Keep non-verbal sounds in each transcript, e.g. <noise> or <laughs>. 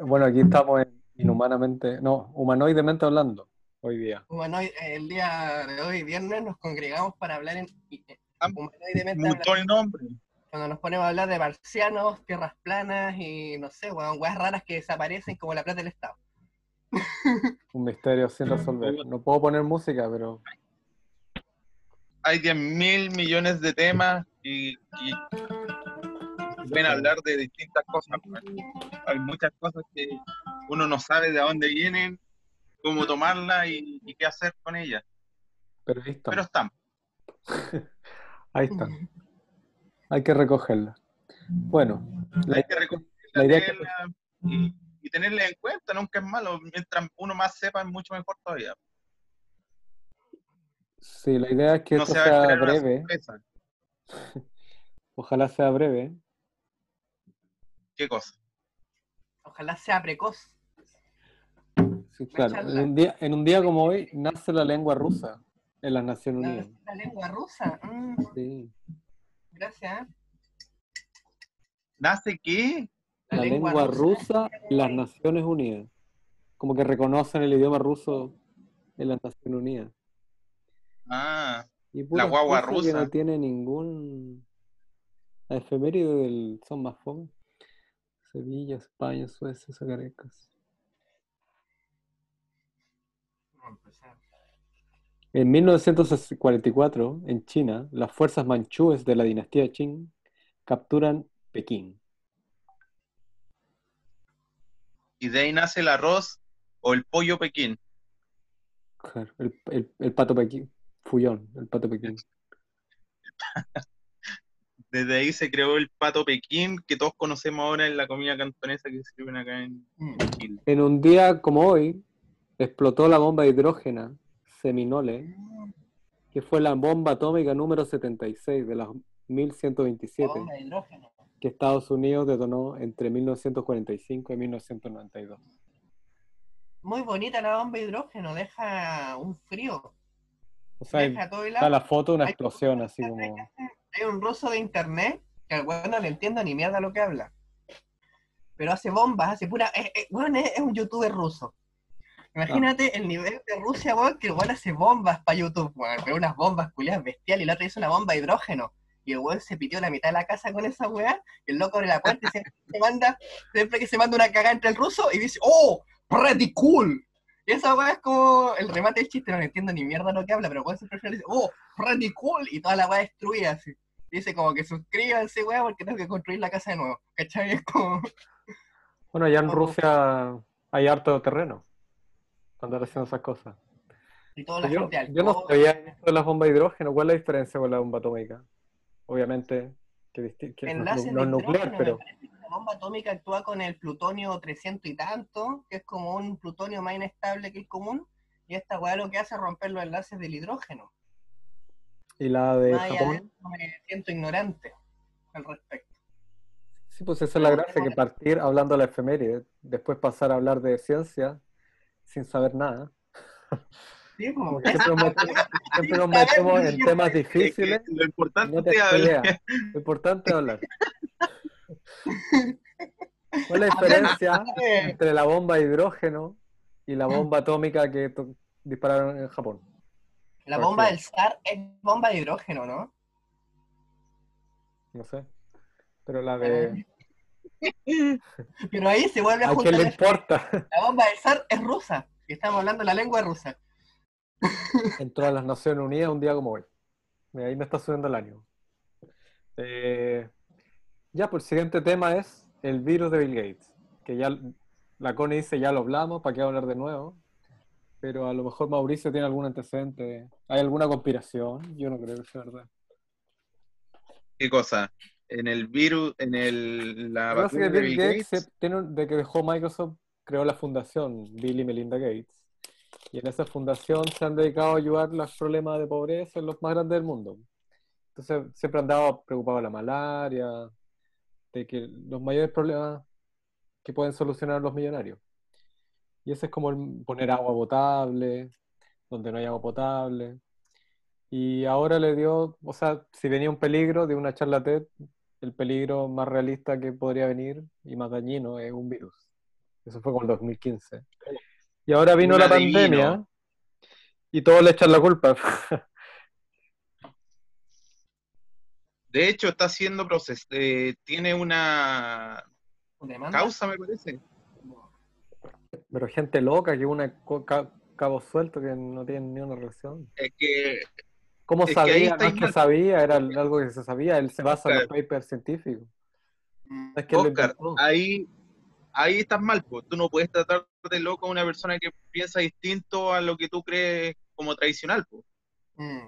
Bueno, aquí estamos en inhumanamente, no, humanoidemente hablando hoy día. Bueno, el día de hoy, viernes, nos congregamos para hablar en Ah, humanoidemente Mutó el nombre. cuando nos ponemos a hablar de marcianos, tierras planas y no sé, weón, weas raras que desaparecen como la plata del Estado. <laughs> Un misterio sin resolver. No puedo poner música, pero Hay 10 mil millones de temas y, y pueden hablar de distintas cosas. Hay muchas cosas que uno no sabe de dónde vienen, cómo tomarlas y, y qué hacer con ellas. pero ahí están. Pero están. <laughs> Ahí están. Hay que recogerla. Bueno, la, Hay que recogerla, la idea es que- y, y tenerla en cuenta. Nunca es malo. Mientras uno más sepa, es mucho mejor todavía. sí, la idea es que No esto sea breve. <laughs> Ojalá sea breve. ¿Qué cosa? Ojalá sea precoz. Sí, claro. En un, día, en un día como hoy nace la lengua rusa en las Naciones La, Unidas. la lengua rusa. mm, Sí. gracias. ¿eh? ¿Nace qué? La lengua rusa en las Naciones Unidas. Como que reconocen el idioma ruso en las Naciones Unidas. Ah, Y pura guagua que rusa. no tiene ningún. La efeméride del... son más fome. Sevilla, España, Suecia, Zacatecas. En 1944, en China, las fuerzas manchúes de la dinastía Qing capturan Pekín. y de ahí nace el arroz o el pollo. Claro, El, el- el pato Pekín. Fullón, el pato Pekín. <laughs> Desde ahí se creó el pato pequín que todos conocemos ahora en la comida cantonesa que sirven acá en Mm. Chile. En un día como hoy, explotó la bomba hidrógena Seminole, que fue la bomba atómica número 76 de las 1127 Bomba de hidrógeno. que Estados Unidos detonó entre 1945 y 1992. Muy bonita la bomba de hidrógeno, deja un frío. O sea, hay- Deja todo está la foto de una explosión así como... Hay un ruso de internet que al weón no le entiendo ni mierda lo que habla. Pero hace bombas, hace pura. Es, es- weón, es, un youtuber ruso. Imagínate el nivel de Rusia, weón, que el weón hace bombas para YouTube, weón. Pero unas bombas culiadas bestiales. Y la otra hizo una bomba de hidrógeno. Y el weón se pitió la mitad de la casa con esa weá. Y el loco abre la puerta y siempre se manda, siempre que se manda una cagada entre el ruso y dice, ¡Oh! ¡Pretty cool! Esa weá es como el remate del chiste, no le entiendo ni mierda lo que habla, pero weón siempre al final dice, ¡Oh! ¡Pretty cool! Y toda la weá destruida así. Dice como que suscríbanse, weá, porque tengo que construir la casa de nuevo. ¿Cachai? Es como. <laughs> Bueno, allá en. Rusia hay harto terreno cuando haciendo esas cosas. Y toda la Yo, gente yo no alcohol. sabía esto de las bombas de hidrógeno. ¿Cuál es la diferencia con la bomba atómica? Obviamente que, que no, es no nuclear, pero parece bomba atómica actúa con el plutonio 300 y tanto, que es como un plutonio más inestable que el común, y esta weá lo que hace es romper los enlaces del hidrógeno. y la de Más de Japón. eso, me siento ignorante al respecto. Sí, pues esa es la gracia, que partir hablando de la efeméride, después pasar a hablar de ciencia sin saber nada. Sí, como- Como que siempre nos metemos, siempre nos metemos en temas difíciles Lo importante no te hablar. Lo importante es hablar. <laughs> ¿Cuál es la <laughs> diferencia entre la bomba de hidrógeno y la bomba atómica que dispararon en Japón? La ¿Por bomba del SAR es bomba de hidrógeno, ¿no? No sé. Pero la de... Pero <laughs> ahí se vuelve a ¿A quién juntar le importa? La bomba del SAR es rusa, y estamos hablando la lengua rusa. Entró a las Naciones Unidas un día como hoy. Ahí me está subiendo el ánimo. Eh, ya, pues el siguiente tema es el virus de Bill Gates. Que ya la Connie dice, ya lo hablamos, ¿para qué hablar de nuevo? Pero a lo mejor Mauricio tiene algún antecedente. ¿Hay alguna conspiración? Yo no creo que sea verdad. ¿Qué cosa? En el virus, en el, la vacuna que de Bill Gates, Gates, tiene, de que dejó Microsoft, creó la fundación Bill y Melinda Gates. Y en esa fundación se han dedicado a ayudar los problemas de pobreza en los más grandes del mundo. Entonces siempre han dado preocupado de la malaria, de que los mayores problemas que pueden solucionar los millonarios. Y ese es como el poner agua potable, donde no hay agua potable. Y ahora le dio, o sea, si venía un peligro de una charla TED, el peligro más realista que podría venir y más dañino es un virus. Eso fue como el 2015. Y ahora vino Una la de pandemia y todos le echan la culpa. <laughs> De hecho, está haciendo proceso, eh, tiene una ¿Demanda? causa, me parece. Pero gente loca que una ca- cabo suelto que no tiene ni una relación. Es que ¿Cómo Es que sabía? No es que sabía, era algo que se sabía. Él se basa en los papers científicos. Es que Oscar, ahí, ahí estás mal, pues. Tú no puedes tratar de loco a una persona que piensa distinto a lo que tú crees como tradicional, pues. Mm.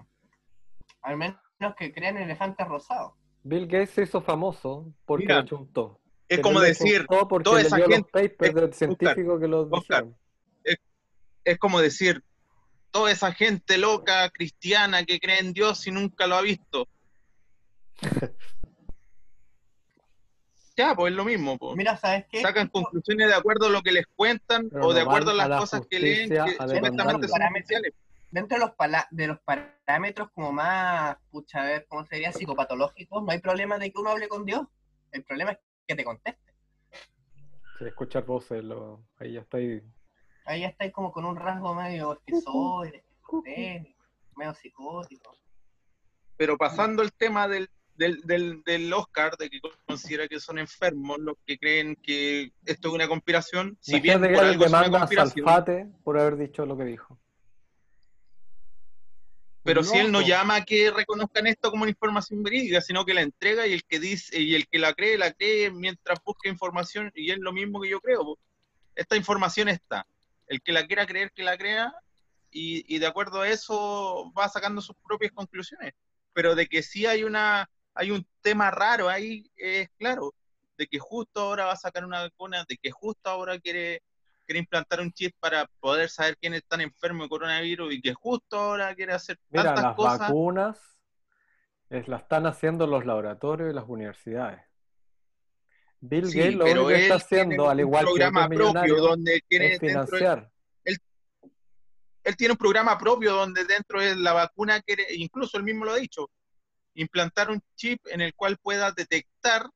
Al menos que crean elefantes rosados. Bill Gates se hizo famoso porque Mira, le chuntó. Es Pero como decir, toda esa leyó gente- los papers eh, del científico que lo Oscar, dijeron. es como decir, toda esa gente loca, cristiana, que cree en Dios y nunca lo ha visto. <laughs> ya, pues es lo mismo, pues. Mira, ¿sabes qué? Sacan conclusiones de acuerdo a lo que les cuentan Pero o de acuerdo a van a las la cosas que leen, que supuestamente son oficiales. Dentro de los, pala- de los parámetros como más, pucha, a ver, ¿cómo sería? Psicopatológicos, no hay problema de que uno hable con Dios. El problema es que te conteste. Sí, escuchar voces, lo- ahí ya está ahí. Ahí ya estáis como con un rasgo medio esquizoide, medio psicótico. Pero pasando el tema del, del, del, del Oscar, de que considera que son enfermos los que creen que esto es una conspiración, si bien por algo es una conspiración, por haber dicho lo que dijo. Pero si él no llama a que reconozcan esto como una información verídica, sino que la entrega y el que dice y el que la cree, la cree mientras busca información, y es lo mismo que yo creo. po. Esta información está. El que la quiera creer, que la crea, y, y de acuerdo a eso va sacando sus propias conclusiones. Pero de que sí hay una, hay un tema raro ahí, es claro, de que justo ahora va a sacar una vacuna, de que justo ahora quiere, quiere implantar un chip para poder saber quiénes están enfermos de coronavirus y que justo ahora quiere hacer Mira, tantas las cosas. vacunas es, las están haciendo los laboratorios y las universidades. Bill Sí, Gates lo pero único que está haciendo, al igual que programa otros propio millonarios, donde quiere es financiar. él tiene un programa propio donde dentro de la vacuna quiere, incluso él mismo lo ha dicho, implantar un chip en el cual pueda detectar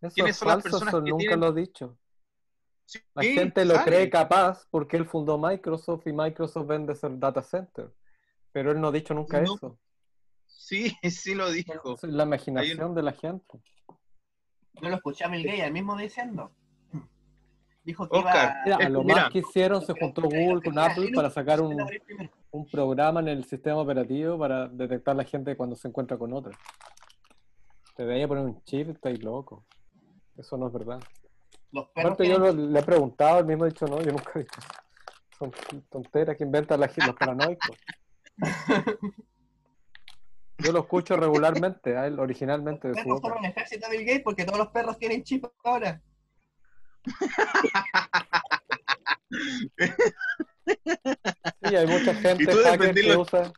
Eso ¿Quiénes es son las personas eso que nunca tienen- lo he dicho. Sí, La gente lo sale. cree capaz porque él fundó Microsoft y Microsoft vende ser data center. Pero él no ha dicho nunca No. eso. Sí, <laughs> sí lo dijo. Es la imaginación de la gente. Yo lo escuché a Bill Gates, el mismo diciendo. Dijo que Oscar, iba Mira, a lo Mira. más que hicieron se juntó Google con Apple para sacar un, a programa en el sistema operativo para detectar la gente cuando se encuentra con otra. Te debería poner un chip, estáis loco. Eso no es verdad. Los perros yo lo- le he preguntado, él mismo ha dicho no, yo nunca he dicho eso. Son tonteras que inventan la los paranoicos. Yo lo escucho regularmente, a él originalmente de los su perros boca. son un ejército de Bill Gates porque todos los perros tienen chip ahora. Sí, hay mucha gente hacker que usa,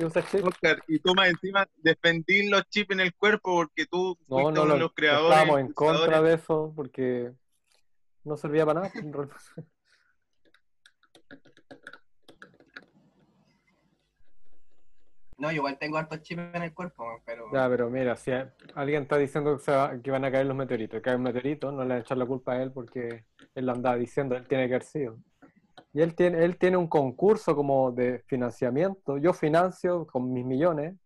que usa chip. Oscar, y tú más encima defendí los chips en el cuerpo porque tú No, fuiste no, uno lo, de los creadores. estábamos en contra de eso porque no servía para nada. No, yo igual tengo hartos chips en el cuerpo, pero. Ya, pero mira, si alguien está diciendo que, se va- que van a caer los meteoritos, cae un meteorito, no le van a echar la culpa a él porque él lo andaba diciendo, él tiene que haber sido. Y él tiene, él tiene un concurso como de financiamiento. Yo financio con mis millones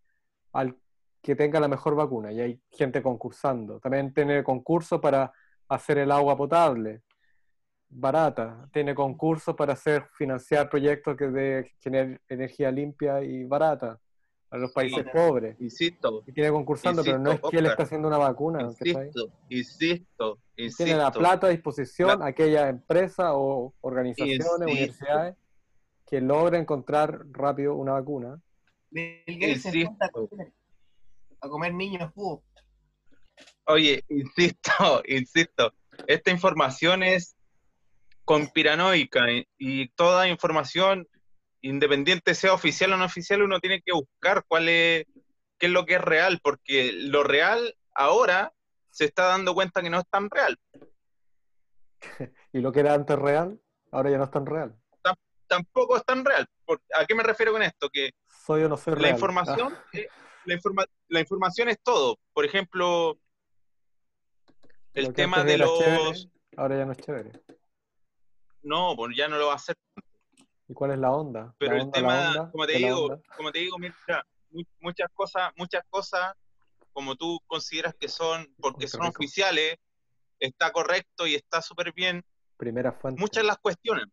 al que tenga la mejor vacuna y hay gente concursando. También tiene concurso para hacer el agua potable barata. Tiene concursos para hacer financiar proyectos que de generar energía limpia y barata a los países Sí. pobres. Insisto, Y tiene concursando, pero no es que él está haciendo una vacuna. insisto, insisto, insisto. Tiene la plata a disposición La- aquellas empresas o organizaciones, Insisto. universidades que logren encontrar rápido una vacuna. Bill Gates se a comer, a comer niños jugos. Oye, insisto, <laughs> insisto, esta información es conspiranoica y, y toda información, independiente sea oficial o no oficial, uno tiene que buscar cuál es, qué es lo que es real, porque lo real ahora se está dando cuenta que no es tan real. <laughs> Y lo que era antes real, ahora ya no es tan real. Tampoco es tan real. ¿A qué me refiero con esto? Que Soy o no soy la real. información, <laughs> Ah, eh, la, informa- la información es todo. Por ejemplo, lo el tema de los... chévere, ahora ya no es chévere. no, pues ya no lo va a hacer. ¿Y cuál es la onda? Pero La el onda, tema, onda como te digo, como te digo, mira, mu- muchas cosas, muchas cosas, como tú consideras que son, porque son oficiales, está correcto y está súper bien, Primera fuente. muchas las cuestionan.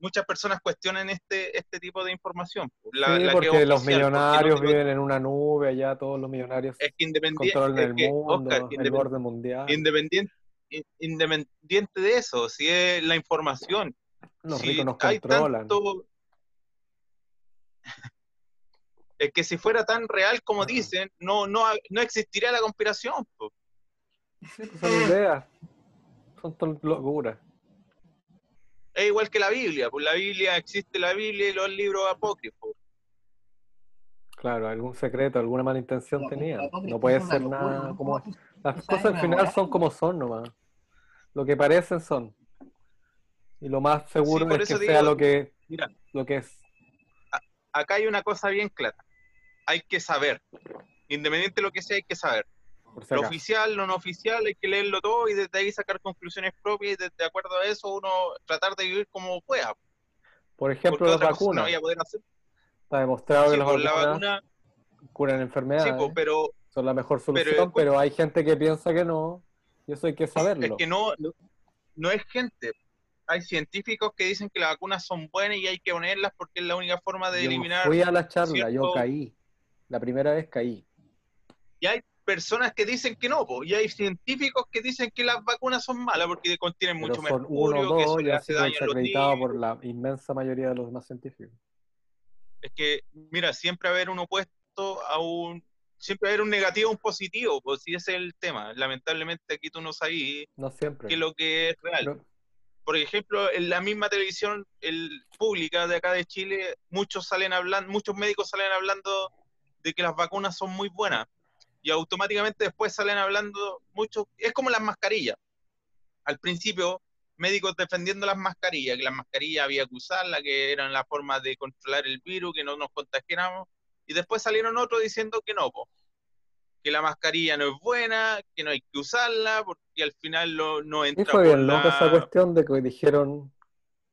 Muchas personas cuestionan este, este tipo de información. La- sí, la porque los oficial, porque no millonarios viven en una nube, allá todos los millonarios es que independiente, controlan es el que, mundo, Oscar, el orden mundial. independiente, in- independiente de eso, si es la información, Los si ricos nos hay controlan. tanto- <laughs> Es que si fuera tan real como Ah. dicen, no, no, no existiría la conspiración. po. Pues son ideas. Son locuras. Es igual que la Biblia, pues la Biblia existe la Biblia y los libros apócrifos. Claro, algún secreto, alguna mala intención tenía. No puede ser locura, nada como ¿Cómo tú- Las cosas al final son como son nomás. Lo que parecen son. Y lo más seguro por es que sea lo que, Mira, lo que es. acá hay una cosa bien clara. Hay que saber. Independiente de lo que sea, hay que saber. Lo oficial, lo no oficial, hay que leerlo todo y desde ahí sacar conclusiones propias y de, de acuerdo a eso uno tratar de vivir como pueda. Por ejemplo, las no vacunas. Está demostrado Sí, que las pues, la vacunas vacuna, curan sí, enfermedades. pues, pero son la mejor pero solución, pero, hay gente que piensa que no. Y eso hay que es saberlo. que no, no, no es gente. Hay científicos que dicen que las vacunas son buenas y hay que ponerlas porque es la única forma de Yo eliminar. fui a la charla, yo caí. La primera vez caí. Y hay personas que dicen que no, po, y hay científicos que dicen que las vacunas son malas porque contienen Pero mucho son mercurio, uno o que eso dos y le ha hace sido daño a por la inmensa mayoría de los demás científicos. Es que, mira, siempre haber un opuesto a un. Siempre haber un negativo a un positivo, pues si ese es el tema. Lamentablemente aquí tú no sabes No siempre. qué es lo que es real. Pero- Por ejemplo, en la misma televisión el, pública de acá de Chile, muchos salen hablando, muchos médicos salen hablando de que las vacunas son muy buenas. Y automáticamente después salen hablando mucho. Es como las mascarillas. Al principio, médicos defendiendo las mascarillas, que las mascarillas había que usarlas, que eran la forma de controlar el virus, que no nos contagiáramos. Y después salieron otros diciendo que no, po, que la mascarilla no es buena, que no hay que usarla, porque al final lo- no entra fue por bien loca la- esa cuestión de que dijeron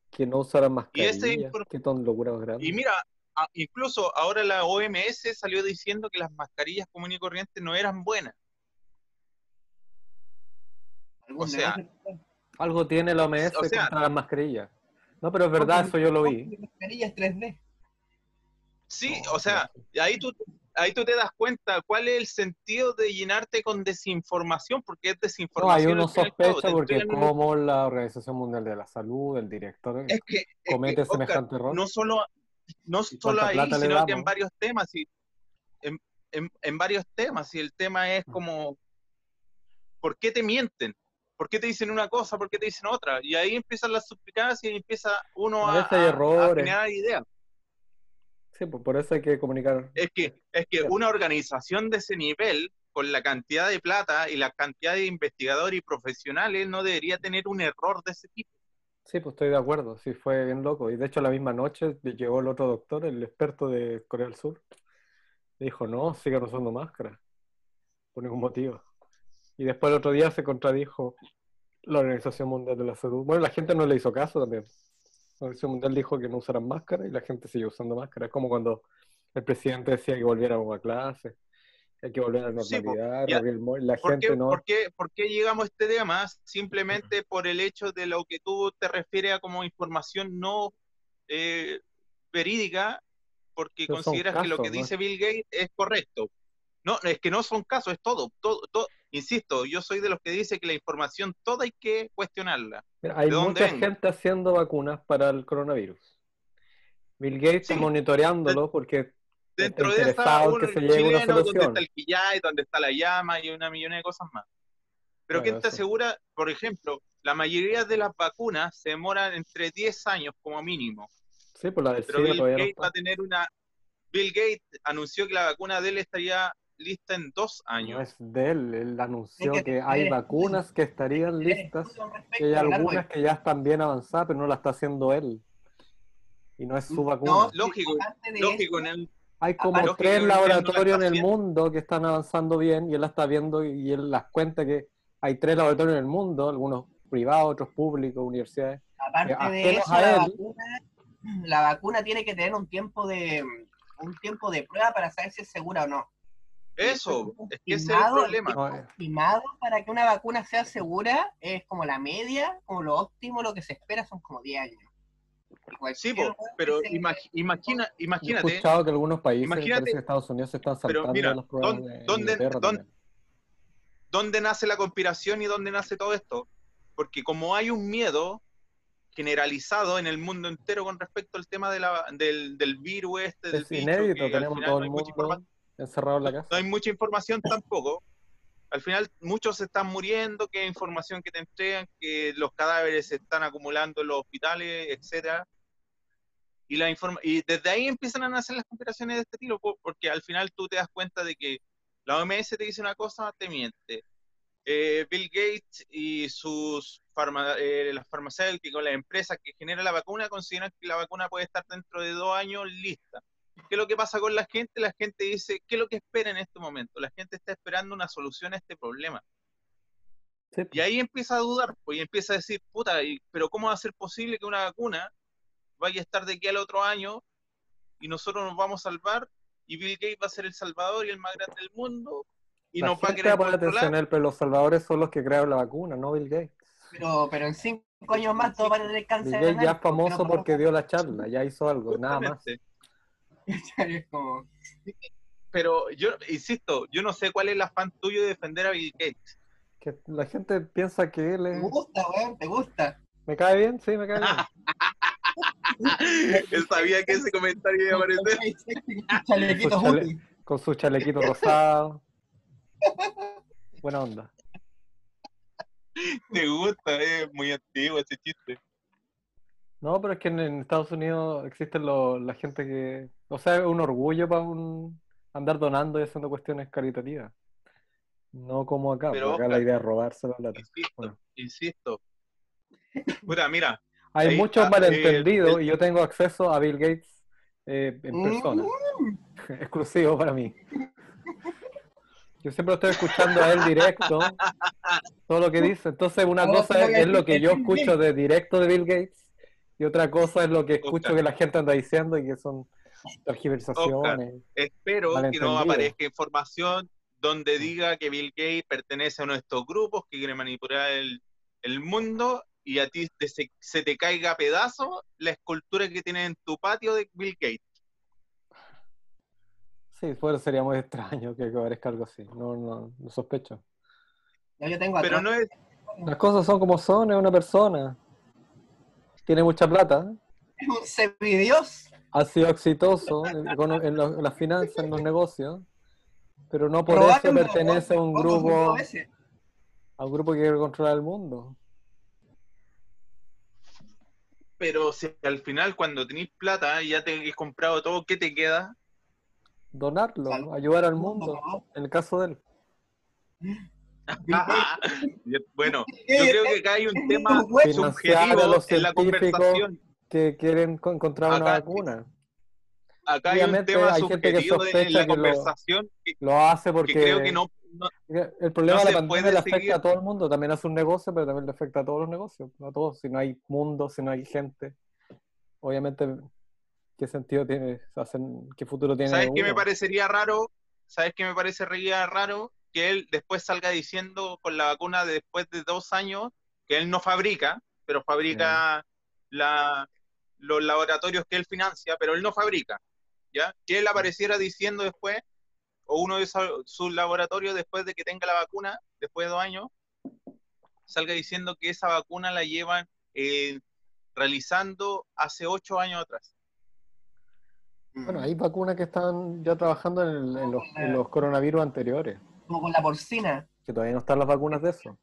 que no usaran Y ese mascarillas. infor- Qué ton locura más grande. Y mira, incluso ahora la OMS salió diciendo que las mascarillas comunes y corrientes no eran buenas. O sea, negocio- Algo tiene la OMS O sea- contra las mascarillas. No, pero es verdad, eso yo lo vi. Mascarillas 3D. Sí, o sea, ahí tú, ahí tú te das cuenta cuál es el sentido de llenarte con desinformación, porque es No, desinformación. hay uno sospecha porque como la Organización Mundial de la Salud, el director, es que, es que, comete Oscar, semejante error. no solo, no ¿Y solo ahí, sino que en varios temas, y en, en- en varios temas, y el tema es Mm. como, ¿por qué te mienten? ¿Por qué te dicen una cosa? ¿Por qué te dicen otra? Y ahí empiezan las suspicacias y empieza uno A a, a- a generar ideas. Sí, pues por eso hay que comunicar. Es que, es que una organización de ese nivel, con la cantidad de plata y la cantidad de investigadores y profesionales, no debería tener un error de ese tipo. Sí, pues estoy de acuerdo, sí, fue bien loco. Y de hecho la misma noche llegó el otro doctor, el experto de Corea del Sur. Dijo, no, sigan usando máscara. Por ningún motivo. Y después el otro día se contradijo la Organización Mundial de la Salud. Bueno, la gente no le hizo caso también. La Organización Mundial dijo que no usaran máscara y la gente sigue usando máscara. Es como cuando el presidente decía que volviéramos a clase, hay que volver a la normalidad, la ¿Por gente qué, no. por qué- por qué llegamos a este tema? Simplemente por el hecho de lo que tú te refieres a como información no eh, verídica, porque Pero consideras que lo que dice Bill Gates es correcto. No, es que no son casos, es todo, todo, todo. Insisto, yo soy de los que dice que la información toda hay que cuestionarla. Mira, hay ¿De dónde mucha gente haciendo vacunas para el coronavirus. Bill Gates Sí. monitoreándolo porque Dentro está de esa, interesado un en que se llegue a una chileno donde solución. está el quillay, donde está la llama y una millón de cosas más. Pero Claro, ¿quién te asegura? Por ejemplo, la mayoría de las vacunas se demoran entre 10 años como mínimo. Sí, pues la del Pero Bill todavía no Gates va a tener una... Bill Gates anunció que la vacuna de él estaría lista en dos años. No es de él, él anunció que- que hay vacunas que estarían listas, que hay algunas que ya están bien avanzadas, pero no las está haciendo él. Y no es su vacuna. No, Lógico, Lógico, eso, en el, Hay como tres la laboratorios en el mundo que están avanzando bien y él la está viendo y él las cuenta que hay tres laboratorios en el mundo, algunos privados, otros públicos, universidades, Aparte Que de eso, la vacuna, la vacuna tiene que tener un tiempo de un tiempo de prueba para saber si es segura o no. Eso, es que ese es el Estimado, problema. Estimado para que una vacuna sea segura es como la media, como lo óptimo, lo que se espera son como 10 años. Sí, po, pero imag- imagina, Yo he imagínate, escuchado que algunos países, imagínate- que Estados Unidos se están pero saltando mira, las pruebas ¿dónde- de dónde- dónde- también. ¿dónde nace la conspiración y dónde nace todo esto? Porque como hay un miedo generalizado en el mundo entero con respecto al tema de la- del, del virus este, del Es bicho, inédito, que tenemos todo no el mundo encerrado en la casa. no hay mucha información tampoco. Al final muchos se están muriendo, que información que te entregan, que los cadáveres se están acumulando en los hospitales, etcétera. Y, la informa y desde ahí empiezan a nacer las conspiraciones de este estilo, po- porque al final tú te das cuenta de que la OMS te dice una cosa, te miente. Eh, Bill Gates y sus farma eh, las farmacéuticas, las empresas que generan la vacuna, consideran que la vacuna puede estar dentro de dos años lista. ¿Qué es lo que pasa con la gente? La gente dice, ¿qué es lo que espera en este momento? La gente está esperando una solución a este problema. Sí, Y ahí empieza a dudar, pues, y empieza a decir, puta, y- pero ¿cómo va a ser posible que una vacuna vaya a estar de aquí al otro año y nosotros nos vamos a salvar y Bill Gates va a ser el salvador y el más grande del mundo y la nos va a gente querer atención controlar? a él, pero los salvadores son los que crearon la vacuna, no Bill Gates. Pero, pero en 5 años más todo va a tener Bill cáncer. Gates ya es famoso no porque dio la charla, ya hizo algo, nada más. <laughs> Justamente. Es como, Pero yo insisto, yo no sé cuál es el afán tuyo de defender a Bill Gates. Que la gente piensa que él ¿Te es... gusta, weón? ¿Te gusta? ¿Me cae bien? Sí, me cae bien. <laughs> Él sabía que ese comentario iba a aparecer. <laughs> Con su chale-. Con su chalequito rosado. Buena onda. Te gusta, es muy antiguo ese chiste. No, pero es que en, en Estados Unidos existen lo- la gente que... O sea, es un orgullo para un andar donando y haciendo cuestiones caritativas. No como acá, Pero, porque acá Oscar, la idea es robarse la plata. Insisto, Bueno. insisto. Puta, mira, Hay muchos está, malentendidos eh, y yo tengo acceso a Bill Gates eh, en persona, Mm. <laughs> exclusivo para mí. Yo siempre estoy escuchando a él directo, todo lo que dice. Entonces, una Ahora cosa es, es lo que yo escucho de directo de Bill Gates y otra cosa es lo que escucho Oscar. que la gente anda diciendo y que son tergiversaciones. espero que no aparezca información donde diga que Bill Gates pertenece a uno de estos grupos que quiere manipular el, el mundo y a ti te- se, se te caiga a pedazos la escultura que tienes en tu patio de Bill Gates. Sí, pues sería muy extraño que aparezca algo así. No, no, no sospecho. No, yo tengo Pero no es, Las cosas son como son, es una persona. Tiene mucha plata, Es un semidios. Ha sido exitoso en, en lo- en las finanzas, en los negocios, pero no por eso pertenece a un grupo, a un grupo que quiere controlar el mundo. pero si al final cuando tenés plata y ya te has comprado todo, ¿qué te queda? Donarlo, Salud. ayudar al mundo, en el caso de él. <laughs> bueno, <laughs> yo creo que acá hay un tema subjetivo los en la científicos conversación. Que quieren co- encontrar una vacuna. Acá hay un Obviamente tema hay gente que de- en sospecha la que lo- conversación que, Lo hace que porque creo que no, no- el problema no de la pandemia le afecta seguir- a todo el mundo. También hace un negocio, pero también le afecta a todos los negocios. A todos. Si no hay mundo, si no hay gente, obviamente, ¿qué sentido tiene? Hacen, ¿Qué futuro tiene ¿Sabes qué me parecería raro? ¿Sabes qué me parecería raro? Que él después salga diciendo con la vacuna de después de dos años que él no fabrica, pero fabrica la, los laboratorios que él financia, pero él no fabrica. ¿Ya? Que él apareciera diciendo después, o uno de esos- sus laboratorios después de que tenga la vacuna, después de dos años, salga diciendo que esa vacuna la llevan eh, realizando hace ocho años atrás. Bueno, hay vacunas que están ya trabajando en, el- en los, en los coronavirus anteriores, Como con la porcina. que todavía no están las vacunas de eso.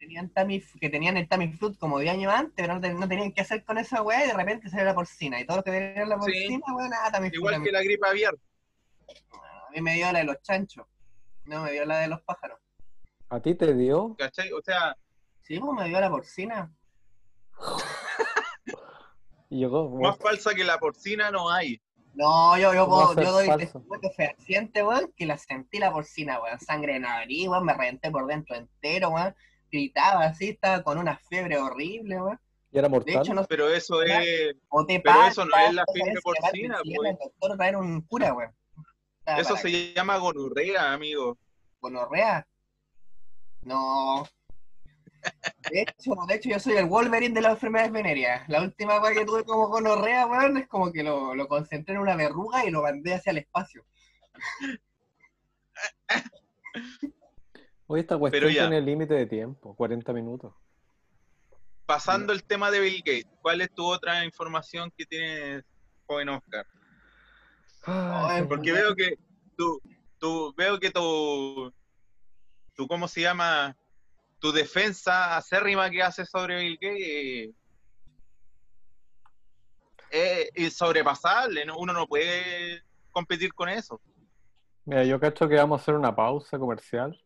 Tenían Tamif- que tenían el Tamiflut como 10 años antes, pero no, ten- no tenían qué hacer con esa weá y de repente salió la porcina. Y todos los que tenían la Sí. porcina, weón, nada, Tamiflut. Igual que la gripe aviar. A mí me dio la de los chanchos. No me dio la de los pájaros. ¿A ti te dio? ¿Cachai? O sea, Sí, pues me dio la porcina. <laughs> Llegó. más falsa que la porcina no hay. No, yo, yo, ¿Cómo puedo- yo doy testimonio fehaciente, weón, que la sentí la porcina, weón. Sangre en la nariz, weón, me reventé por dentro entero, weón. Gritaba así, estaba con una fiebre horrible, weón. ¿Y era De mortal? hecho, no Pero eso es, o te pero pasa, eso no es la fiebre porcina, se pues. el un cura, eso se llama gonorrea, amigo. gonorrea. No. De hecho, de hecho, yo soy el Wolverine de las enfermedades venéreas. La última weá que tuve como gonorrea, weón, es como que lo, lo concentré en una verruga y lo mandé hacia el espacio. Hoy esta cuestión Pero ya. tiene límite de tiempo, 40 minutos. Pasando el tema de Bill Gates, ¿cuál es tu otra información que tienes, joven Oscar? Ay, Porque veo que tú, tú veo que tu, tu, ¿cómo se llama? Tu defensa acérrima que haces sobre Bill Gates eh, es insobrepasable, ¿no? uno no puede competir con eso. Mira, yo cacho que vamos a hacer una pausa comercial.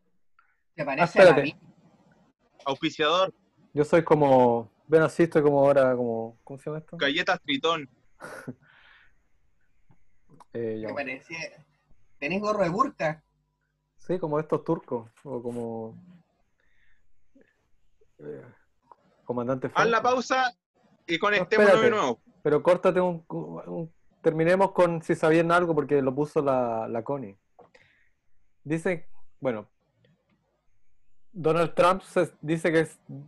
¿Te Ah, parece a vida? Auspiciador, Yo soy como, ven así, estoy como ahora, como, ¿cómo se llama esto? galletas Tritón. <laughs> Eh, ya. ¿Te parecía? ¿Tenés gorro de burka? Sí, como estos turcos, o como... eh, comandante Haz la pausa y conectémonos de nuevo. Pero córtate un, un- Terminemos con si sabían algo porque lo puso la, la Connie. Dice, bueno, Donald Trump se- dice que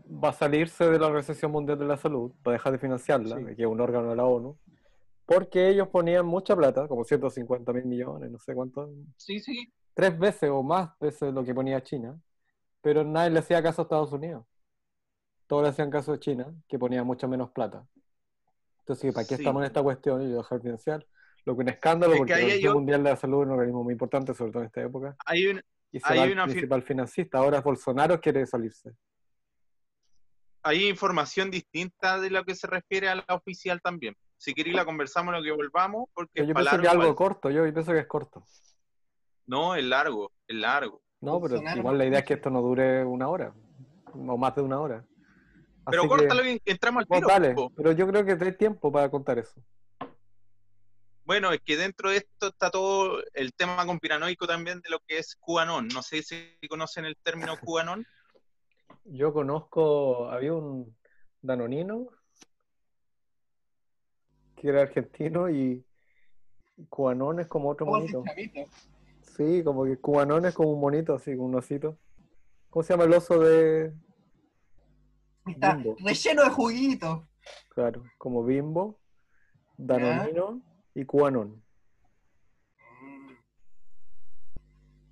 va a salirse de la Organización Mundial de la Salud, va a dejar de financiarla, Sí. que es un órgano de la ONU, porque ellos ponían mucha plata, como 150 mil millones, no sé cuánto, Sí, sí. tres veces o más veces lo que ponía China, pero nadie le hacía caso a Estados Unidos. Todos le hacían caso a China, que ponía mucho menos plata. Entonces, ¿para qué Sí. estamos en esta cuestión? Y dejar financiar. Lo que es un escándalo, Es que porque o- Mundial de la Salud es un organismo muy importante, sobre todo en esta época, Hay un, y se Hay va el principal financista. Ahora Bolsonaro quiere salirse. hay información distinta de lo que se refiere a la oficial también. Si queréis la conversamos lo que volvamos, porque yo pienso que es algo corto, yo pienso que es corto. No, es largo, es largo. No, pero Bolsonaro- igual la idea es que esto no dure una hora, o más de una hora. Pero que- córtalo y entramos al No, tiro. dale, po. pero yo creo que hay tiempo para contar eso. Bueno, es que dentro de esto está todo el tema conspiranoico también de lo que es QAnon. No sé si conocen el término <laughs> QAnon. Yo conozco, había un danonino que era argentino y Cubanón es como otro ¿Cómo se monito. Sí, como que Cubanón es como un monito así, un osito. ¿Cómo se llama el oso de...? Está Bimbo. relleno de juguito. Claro, como Bimbo, Danonino y Cubanón.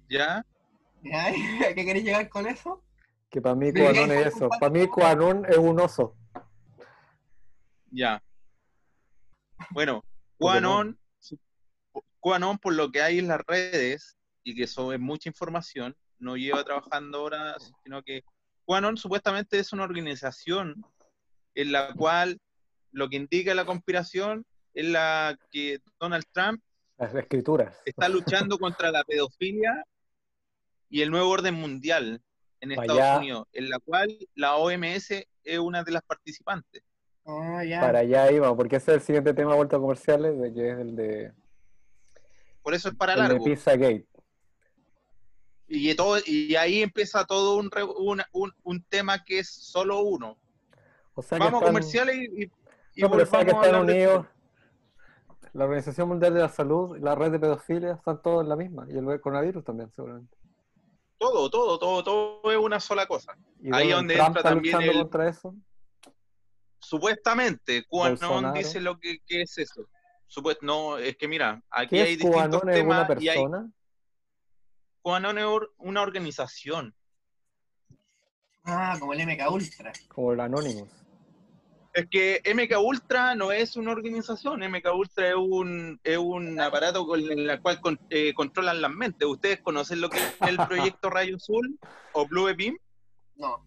¿Ya? ¿Ya? ¿A qué querés llegar con eso? Que para mí sí, es eso. Para mí Cubanón es un oso. Ya. Bueno. QAnon, QAnon, por lo que hay en las redes, y que eso es mucha información, no lleva trabajando ahora, sino que QAnon supuestamente es una organización en la cual lo que indica la conspiración es la que Donald Trump Las escrituras. está luchando contra la pedofilia y el nuevo orden mundial en Allá. Estados Unidos, en la cual la OMS es una de las participantes. Ah. Para allá íbamos, porque ese es el siguiente tema de vuelta a comerciales, de que es el de, Por eso es para el de largo. Pizzagate. Y, todo, y ahí empieza todo un, un, un tema que es solo uno. O sea que Vamos a comerciales y, y, y No, pero o sea que están unidos. La Organización Mundial de la Salud y la red de pedofilia están todos en la misma. Y el coronavirus también, seguramente. Todo, todo, todo, todo es una sola cosa. Y Ahí donde Trump entra está también luchando el- contra eso. Supuestamente, QAnon Bolsonaro. dice lo que, que es eso. Supuest- no, es que mira, aquí ¿Qué hay es distintos QAnon? ¿Es una temas y hay persona? QAnon es or- una organización. Ah, como el MK Ultra. Como el Anonymous. Es que MK Ultra no es una organización, MK Ultra es un, es un aparato con el cual con- eh, controlan las mentes. ¿Ustedes conocen lo que es el proyecto Rayo Azul o Blue Beam? No.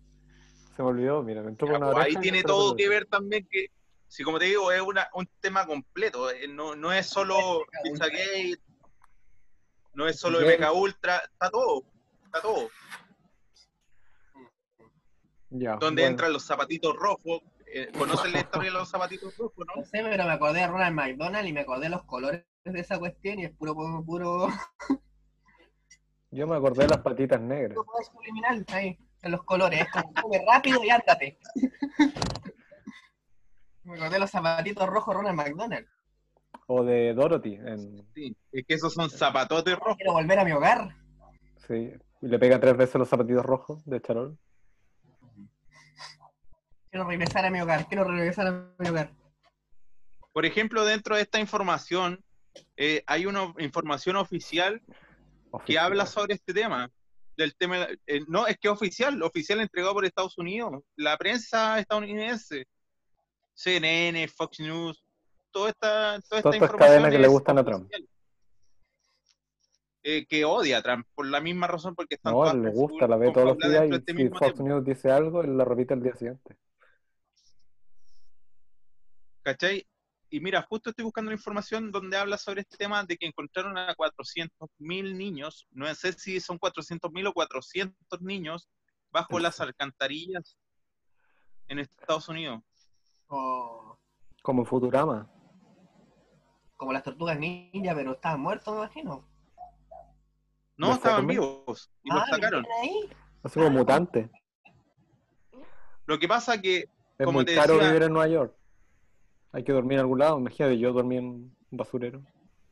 Se me olvidó, mira, me entró Ya, una pues, ahí tiene todo que ver también que, si como te digo, es una, un tema completo, eh, no, no es solo Pizzagate, no es solo. MK Ultra, está todo, está todo. Ya, Donde bueno. entran los zapatitos rojos, eh, ¿conocen la historia de los zapatitos rojos, no? No sé, pero me acordé de Ronald McDonald y me acordé de los colores de esa cuestión y es puro, puro, puro, Yo me acordé de las patitas negras. <laughs> puro poder subliminal ahí, en los colores. Es como come rápido y ándate. <laughs> Me acordé de los zapatitos rojos Ronald McDonald. O de Dorothy. En, Sí, es que esos son zapatotes rojos. Quiero volver a mi hogar. sí. Y le pega tres veces los zapatitos rojos de Charol. Quiero regresar a mi hogar. Quiero regresar a mi hogar. Por ejemplo, dentro de esta información, eh, hay una información oficial que habla sobre este tema. Del tema eh, no, es que es oficial, oficial entregado por Estados Unidos, la prensa estadounidense, CNN, Fox News, toda esta, toda esta información cadenas que le gustan a Trump. Eh, que odia a Trump, por la misma razón, porque están No, todas le gusta, la ve todos los días y este si Fox News dice algo, él lo repite al día siguiente. ¿Cachai? Y mira, justo estoy buscando la información donde habla sobre este tema de que encontraron a 400.000 niños, no sé si son 400.000 o 400 niños bajo las alcantarillas en Estados Unidos. Como Futurama. como las tortugas ninja, pero estaban muertos, me imagino. No, ¿Los estaban vivos y los Ah, sacaron. Así como mutante. Lo que pasa que, Es Como muy te caro decía- vivir en Nueva York. Hay que dormir en algún lado. Imagínate, yo dormí en un basurero.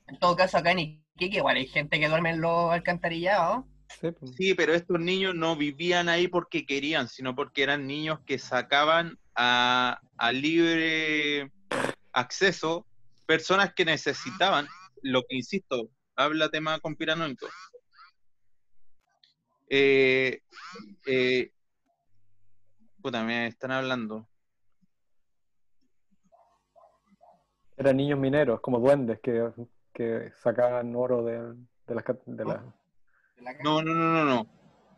En todo caso, acá en Iquique igual hay gente que duerme en los alcantarillados. Sí, pues. sí, pero estos niños no vivían ahí porque querían, sino porque eran niños que sacaban a, a libre acceso personas que necesitaban, lo que insisto, habla tema conspiranoico. Eh, eh, puta, me están hablando. Eran niños mineros, como duendes que, que sacaban oro de, de las... ca- De la-. No, no, no, no, no.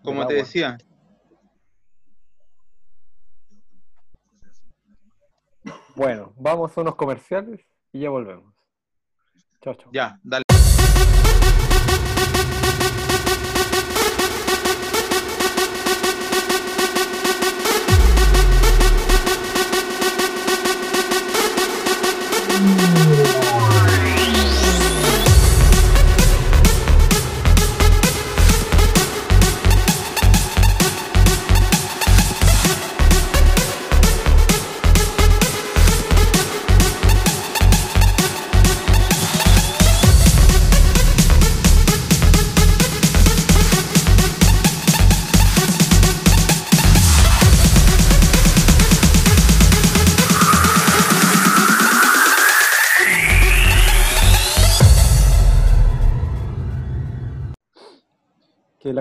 Como te agua. decía, Bueno, vamos a unos comerciales y ya volvemos. Chao, chao. ya, dale.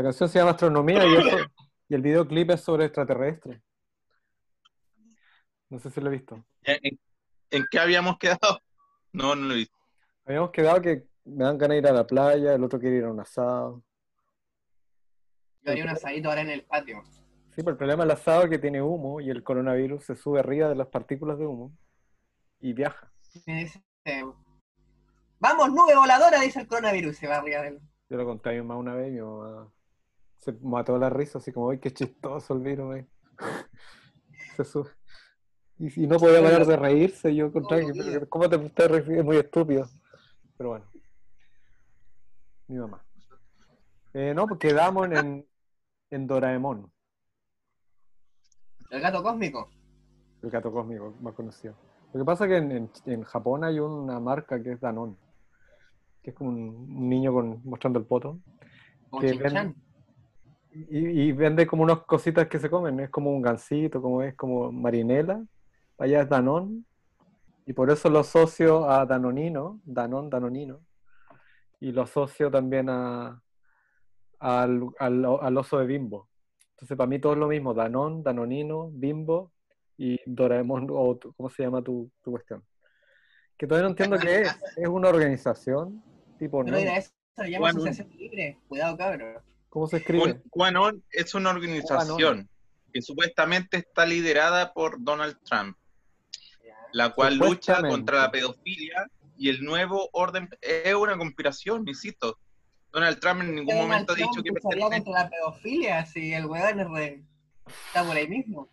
Canción se llama Astronomía y, eso- y el videoclip es sobre extraterrestres. No sé si lo he visto. ¿En, en qué habíamos quedado? No, no lo he visto. Habíamos quedado que me dan ganas de ir a la playa, el otro quiere ir a un asado. Yo haría un asadito ahora en el patio. Sí, pero el problema del asado es que tiene humo y el coronavirus se sube arriba de las partículas de humo y viaja. Dice, Vamos, nube voladora, dice el coronavirus. Se va arriba del. Yo lo conté a mi mamá una vez y mi mamá se mató la risa, así como, ¡ay, qué chistoso el virus! güey". <laughs> Se sube. Y si no podía parar de reírse, yo pero ¿cómo te, ríes? Es muy estúpido. Pero bueno. Mi mamá. Eh, no, pues quedamos en, en Doraemon, El gato cósmico. el gato cósmico más conocido. Lo que pasa es que en, en- en Japón hay una marca que es Danone, que es como un, un niño con, mostrando el poto. Que. Y, y vende como unas cositas que se comen, es como un gansito, como es como marinela, allá es Danón, y por eso lo asocio a Danonino, Danón, Danonino, y lo asocio también a, al, al, al oso de Bimbo. Entonces para mí todo es lo mismo, Danón, Danonino, Bimbo y Doraemon, o tu- ¿cómo se llama tu, tu cuestión? Que todavía no entiendo qué es, <laughs> es una organización, tipo, Pero ¿no? mira, eso se llama Bueno. asociación libre. Cuidado, cabrón. ¿Cómo se escribe? QAnon es una organización que supuestamente está liderada por Donald Trump, la cual lucha contra la pedofilia y el nuevo orden. Es una conspiración, insisto. Donald Trump en ningún Donald momento ha dicho que lucharía contra la pedofilia si el weón es re... está por ahí mismo.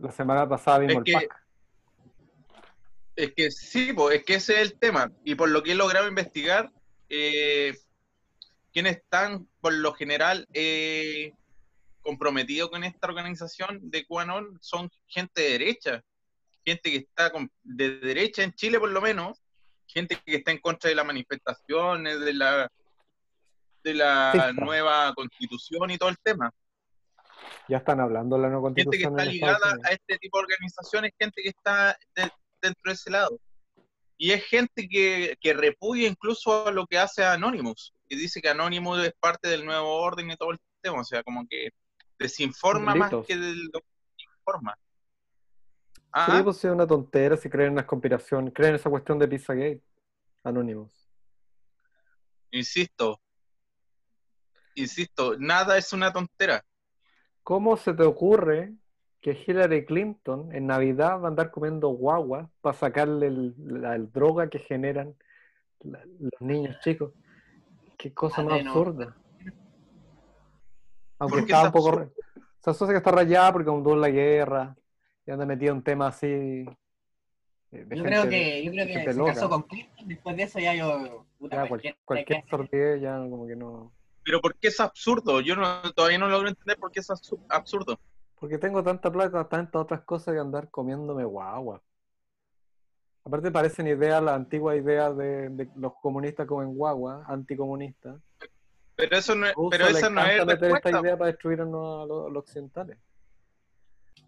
La semana pasada vimos Es el que- pack. Es que sí, po, es que ese es el tema. Y por lo que he logrado investigar, eh, quienes están por lo general eh, comprometidos con esta organización de QAnon son gente de derecha. gente que está de derecha en Chile por lo menos, gente que está en contra de las manifestaciones, de la de la Sí, está. nueva constitución y todo el tema. Ya están hablando de la nueva Gente que constitución está ligada a este tipo de organizaciones, gente que está de- dentro de ese lado. Y es gente que, que repudia incluso a lo que hace Anonymous, y dice que Anonymous es parte del nuevo orden y todo el tema, o sea, como que desinforma más que del- lo que informa. Sí, Ah, pues es una tontera si creen en las conspiraciones, creen en esa cuestión de Pizzagate, Anónimos. insisto, insisto, nada es una tontera. ¿Cómo se te ocurre que Hillary Clinton en Navidad va a andar comiendo guagua para sacarle el- la el droga que generan la- los niños chicos? Qué cosa más Adeno. absurda. Aunque ¿Por qué estaba es un poco... Se asocia que está rayada porque hundió en la guerra y anda metido en temas así... de Yo gente- creo que, yo creo que se loca. casó con Clinton, después de eso ya yo. puta, ya, cual- cualquier- cualquier sordidez ya como que no... Pero ¿por qué es absurdo? Yo no, todavía no logro entender por qué es absu- absurdo. Porque tengo tanta plata, tantas otras cosas que andar comiéndome guagua. Aparte parecen ideas, las antiguas ideas de, de los comunistas comen guagua, anticomunistas. Pero eso no es, Ruso pero esa no es meter esta idea para destruirnos a los, a los occidentales.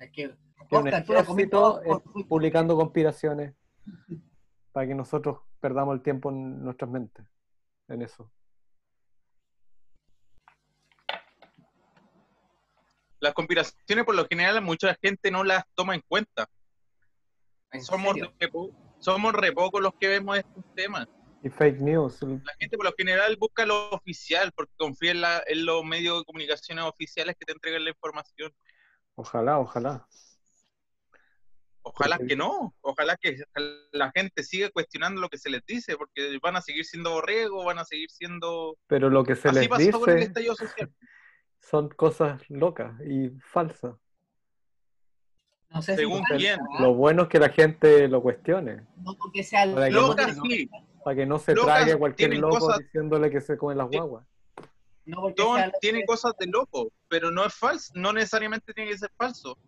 Es que, Oscar, tú lo es publicando conspiraciones para que nosotros perdamos el tiempo en nuestras mentes, en eso. Las conspiraciones por lo general mucha gente no las toma en cuenta. ¿En Somos serio? Somos re pocos los que vemos estos temas. Y fake news, La gente por lo general busca lo oficial porque confía en, la- en los medios de comunicaciones oficiales que te entregan la información. ojalá, ojalá. Ojalá que no, ojalá que la gente siga cuestionando lo que se les dice porque van a seguir siendo borregos, van a seguir siendo... Pero lo que se Así les pasó con el dice son cosas locas y falsas. No sé Según si quién. Lo bueno es que la gente lo cuestione, No porque sea Para que no- sí, para que no se Locas trague cualquier loco cosas- diciéndole que se comen las guaguas. no porque Don sea loco, tiene cosas de loco, pero no es falso, no necesariamente tiene que ser falso.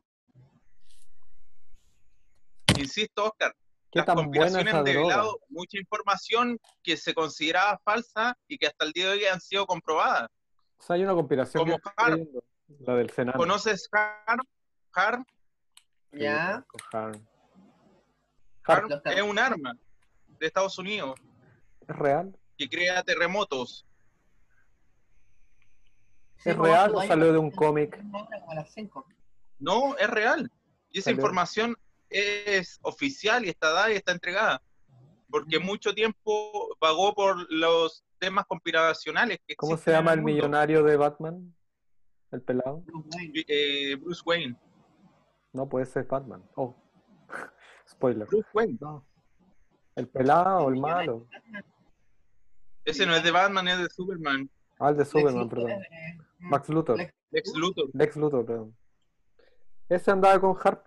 Insisto, Oscar, ¿Qué las tan buena conspiraciones esa han droga? develado mucha información que se consideraba falsa y que hasta el día de hoy han sido comprobadas. O sea, hay una conspiración Como que Har- la del Senado. ¿Conoces HARM? HARM, Ya. Harm. Es un arma de Estados Unidos ¿Es real? que crea terremotos. ¿Es real o salió no- de un cómic? No, es real. Y esa información es oficial y está dada y está entregada. Porque mucho tiempo vagó por los temas conspiracionales que ¿Cómo se llama el millonario de Batman? ¿El pelado? Bruce Wayne. Eh, Bruce Wayne. No, puede ser Batman. Oh, <laughs> spoiler. Bruce Wayne. No. ¿El pelado el malo? Ese no es de Batman, es de Superman. Ah, el de Superman, Luthor perdón. es de- Max Luthor. Lex- Luthor. Lex Luthor, perdón. Ese andaba con Harp.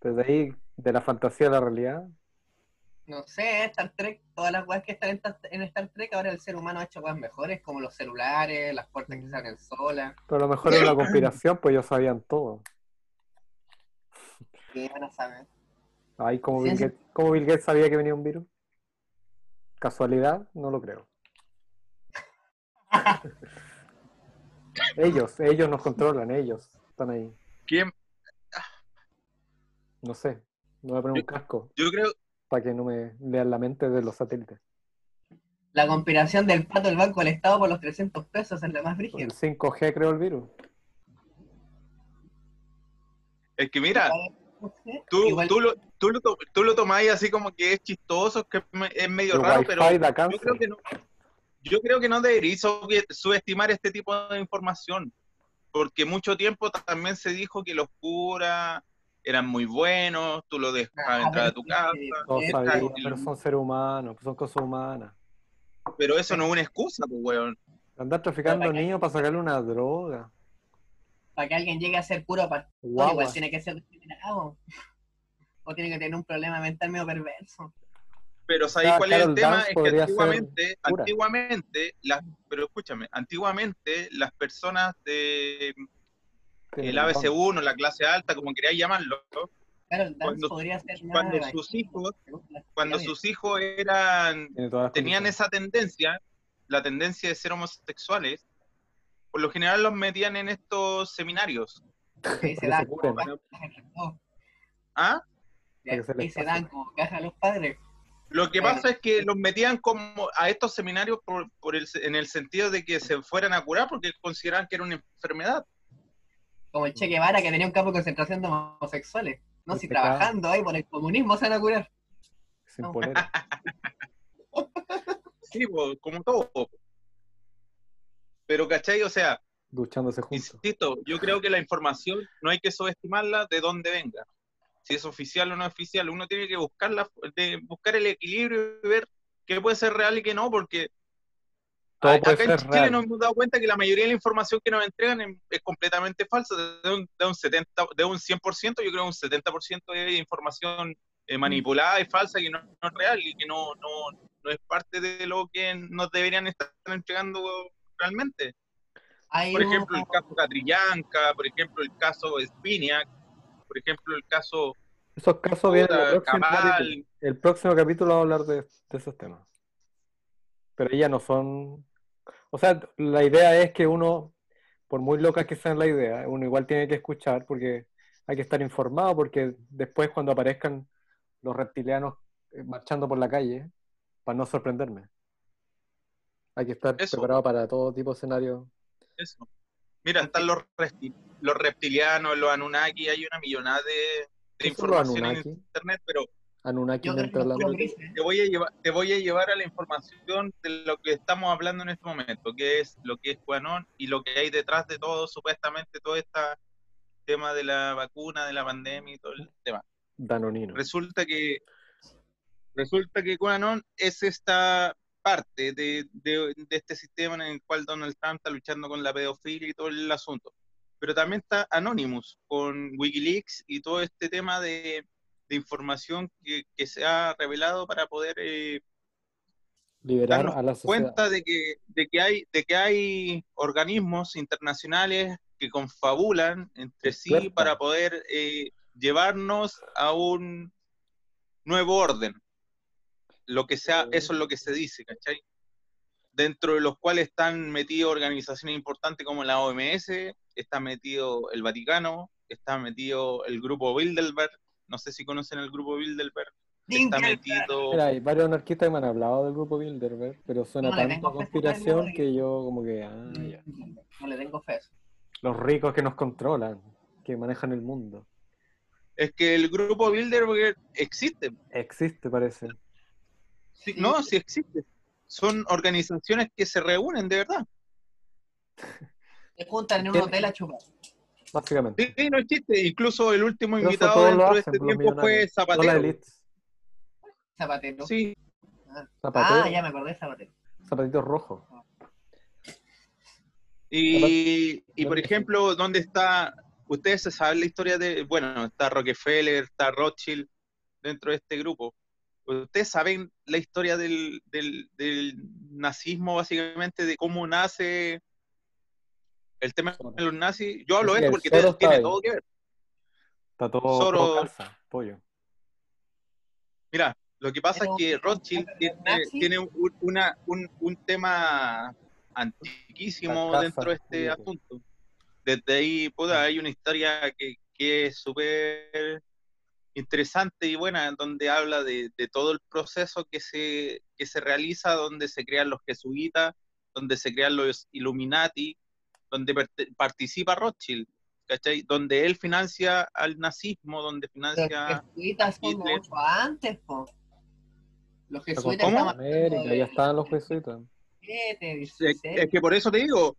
Desde ahí, de la fantasía a la realidad. No sé, Star Trek, todas las weas que están en, Star- Trek, ahora el ser humano ha hecho weas mejores, como los celulares, las puertas que se abren solas. Pero a lo mejor era una conspiración, pues ellos sabían todo. ¿Qué van a saber? Ahí como Bill, Ciencia. Gates, ¿Cómo Bill Gates sabía que venía un virus? ¿Casualidad? No lo creo. <laughs> ellos, ellos nos controlan, ellos están ahí. ¿Quién? No sé, me voy a poner un casco Yo creo, para que no me lean la mente de los satélites. La conspiración del pato del Banco del Estado por los 300 pesos es la más brígida. El 5G creó el virus. es que mira, tú, Igual- tú, lo, tú, lo, tú lo tomáis así como que es chistoso, que es me- es medio El raro, pero yo creo que no. Yo creo que no deberíais sube- subestimar este tipo de información, porque mucho tiempo también se dijo que los curas eran muy buenos, tú lo dejabas Ah, entrar a tu casa, y- pero son seres humanos, son cosas humanas. pero eso no es una excusa, pues, weón. Andar traficando niños para sacarle una droga. Para que alguien llegue a ser puro pastor, Guagua. igual tiene que ser degenerado. O tiene que tener un problema mental medio perverso. Pero ¿sabéis sea, cuál es el tema? Es que antiguamente, antiguamente, las, pero escúchame, antiguamente las personas de el un ABC1, la clase alta, como queráis llamarlo, Claro, Cuando- podría ser cuando sus hijos- Cuando sus hijos eran tenían esa tendencia, la tendencia de ser homosexuales, por lo general los metían en estos seminarios. Se que dan se como todos. ¿Ah? Se dan como a los padres. Lo que Bueno. pasa es que los metían como a estos seminarios por, por el, en el sentido de que se fueran a curar porque consideraban que era una enfermedad. Como el Che Guevara que tenía un campo de concentración de homosexuales. No, El si pecado. trabajando ahí por el comunismo se van a curar. Sin No. <laughs> Sí, po, como todo. Pero, ¿cachai? O sea, Duchándose juntos. insisto, yo creo que la información no hay que subestimarla de dónde venga. Si es oficial o no oficial, uno tiene que buscarla, de, buscar el equilibrio y ver qué puede ser real y qué no, porque Todo a- puede acá en Chile real. nos hemos dado cuenta que la mayoría de la información que nos entregan es, completamente falsa. De un, de un 70, de un 100%, yo creo que un 70% es información eh, manipulada y falsa que no, no es real y que no, no, no es parte de lo que nos deberían estar entregando realmente. Por ejemplo, el caso Catrillanca, por ejemplo, el caso Spiniak, por ejemplo, el caso Esos casos vienen en el próximo capítulo. El próximo capítulo va a hablar de, de esos temas. Pero ya no son. O sea, la idea es que uno, por muy loca que sea la idea, uno igual tiene que escuchar porque hay que estar informado porque después cuando aparezcan los reptilianos eh, marchando por la calle, para no sorprenderme. Hay que estar Eso. preparado para todo tipo de escenario. Eso. Mira, están los, repti- los reptilianos, los Anunnaki, hay una millonada de, de ¿Qué son los información en Anunnaki? internet, pero Anunnaki Yo la te voy a llevar, te voy a llevar a la información de lo que estamos hablando en este momento, que es lo que es QAnon y lo que hay detrás de todo, supuestamente todo este tema de la vacuna, de la pandemia y todo el tema. Danonino. Resulta que resulta que QAnon es esta parte de, de- de este sistema en el cual Donald Trump está luchando con la pedofilia y todo el asunto. Pero también está Anonymous con Wikileaks y todo este tema de, de información que, que se ha revelado para poder eh, Liberar darnos a la sociedad. cuenta de que, de que hay de que hay organismos internacionales que confabulan entre sí para poder eh, llevarnos a un nuevo orden. Lo que sea, eso es lo que se dice, ¿cachai? Dentro de los cuales están metidos organizaciones importantes como la OMS, está metido el Vaticano, está metido el grupo Bilderberg, no sé si conocen el grupo Bilderberg, está metido... Mira, hay varios anarquistas que me han hablado del grupo Bilderberg, pero suena No tanto conspiración que yo como que, ah, ya. No le tengo fe. Los ricos que nos controlan, que manejan el mundo. Es que el grupo Bilderberg existe, Existe, parece. Sí, no, sí existe. Son organizaciones que se reúnen de verdad. <laughs> Se juntan en un ¿Quién- hotel a chupar. Básicamente. Sí, no existe. Incluso el último Pero invitado dentro de hacen, este los tiempo fue Zapatero. Zapatero. Sí, Zapatero, Ah, ya me acordé de Zapatero. zapatitos rojos. y, y por ejemplo, ¿dónde está? Ustedes se saben la historia de, bueno, está Rockefeller, está Rothschild dentro de este grupo. Ustedes saben la historia del, del, del nazismo, básicamente, de cómo nace el tema de los nazis. Yo hablo de esto porque tiene ahí. todo que ver. Está todo, Soro- todo calza, pollo. Mira, lo que pasa Pero- es que Rothschild tiene, nazi- tiene un, una- un, un tema antiquísimo casa, dentro de este asunto. Desde ahí, puta, hay una historia que, que es súper interesante y buena, donde habla de, de todo el proceso que se, que se realiza, donde se crean los jesuitas, donde se crean los Illuminati, donde participa Rothschild, ¿cachai? Donde él financia al nazismo, donde Los financia... jesuitas son Hitler. mucho antes, po. Los jesuitas ¿Cómo? estaban América, ya estaban los jesuitas. 17, Es, 16. es que por eso te digo,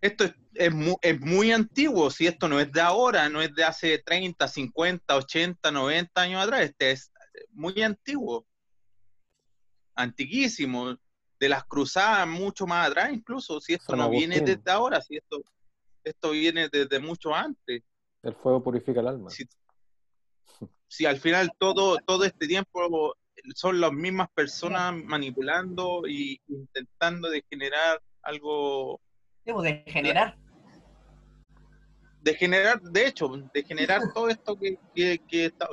esto es, es mu- es muy, antiguo, si esto no es de ahora, no es de hace 30, 50, 80, 90 años atrás, este es muy antiguo, antiquísimo, de las cruzadas mucho más atrás incluso, si esto San no viene desde ahora, si esto, esto viene desde mucho antes. El fuego purifica el alma. Si, si al final todo, todo este tiempo son las mismas personas manipulando y intentando de generar algo de generar. de generar, de hecho, de generar todo esto que, que,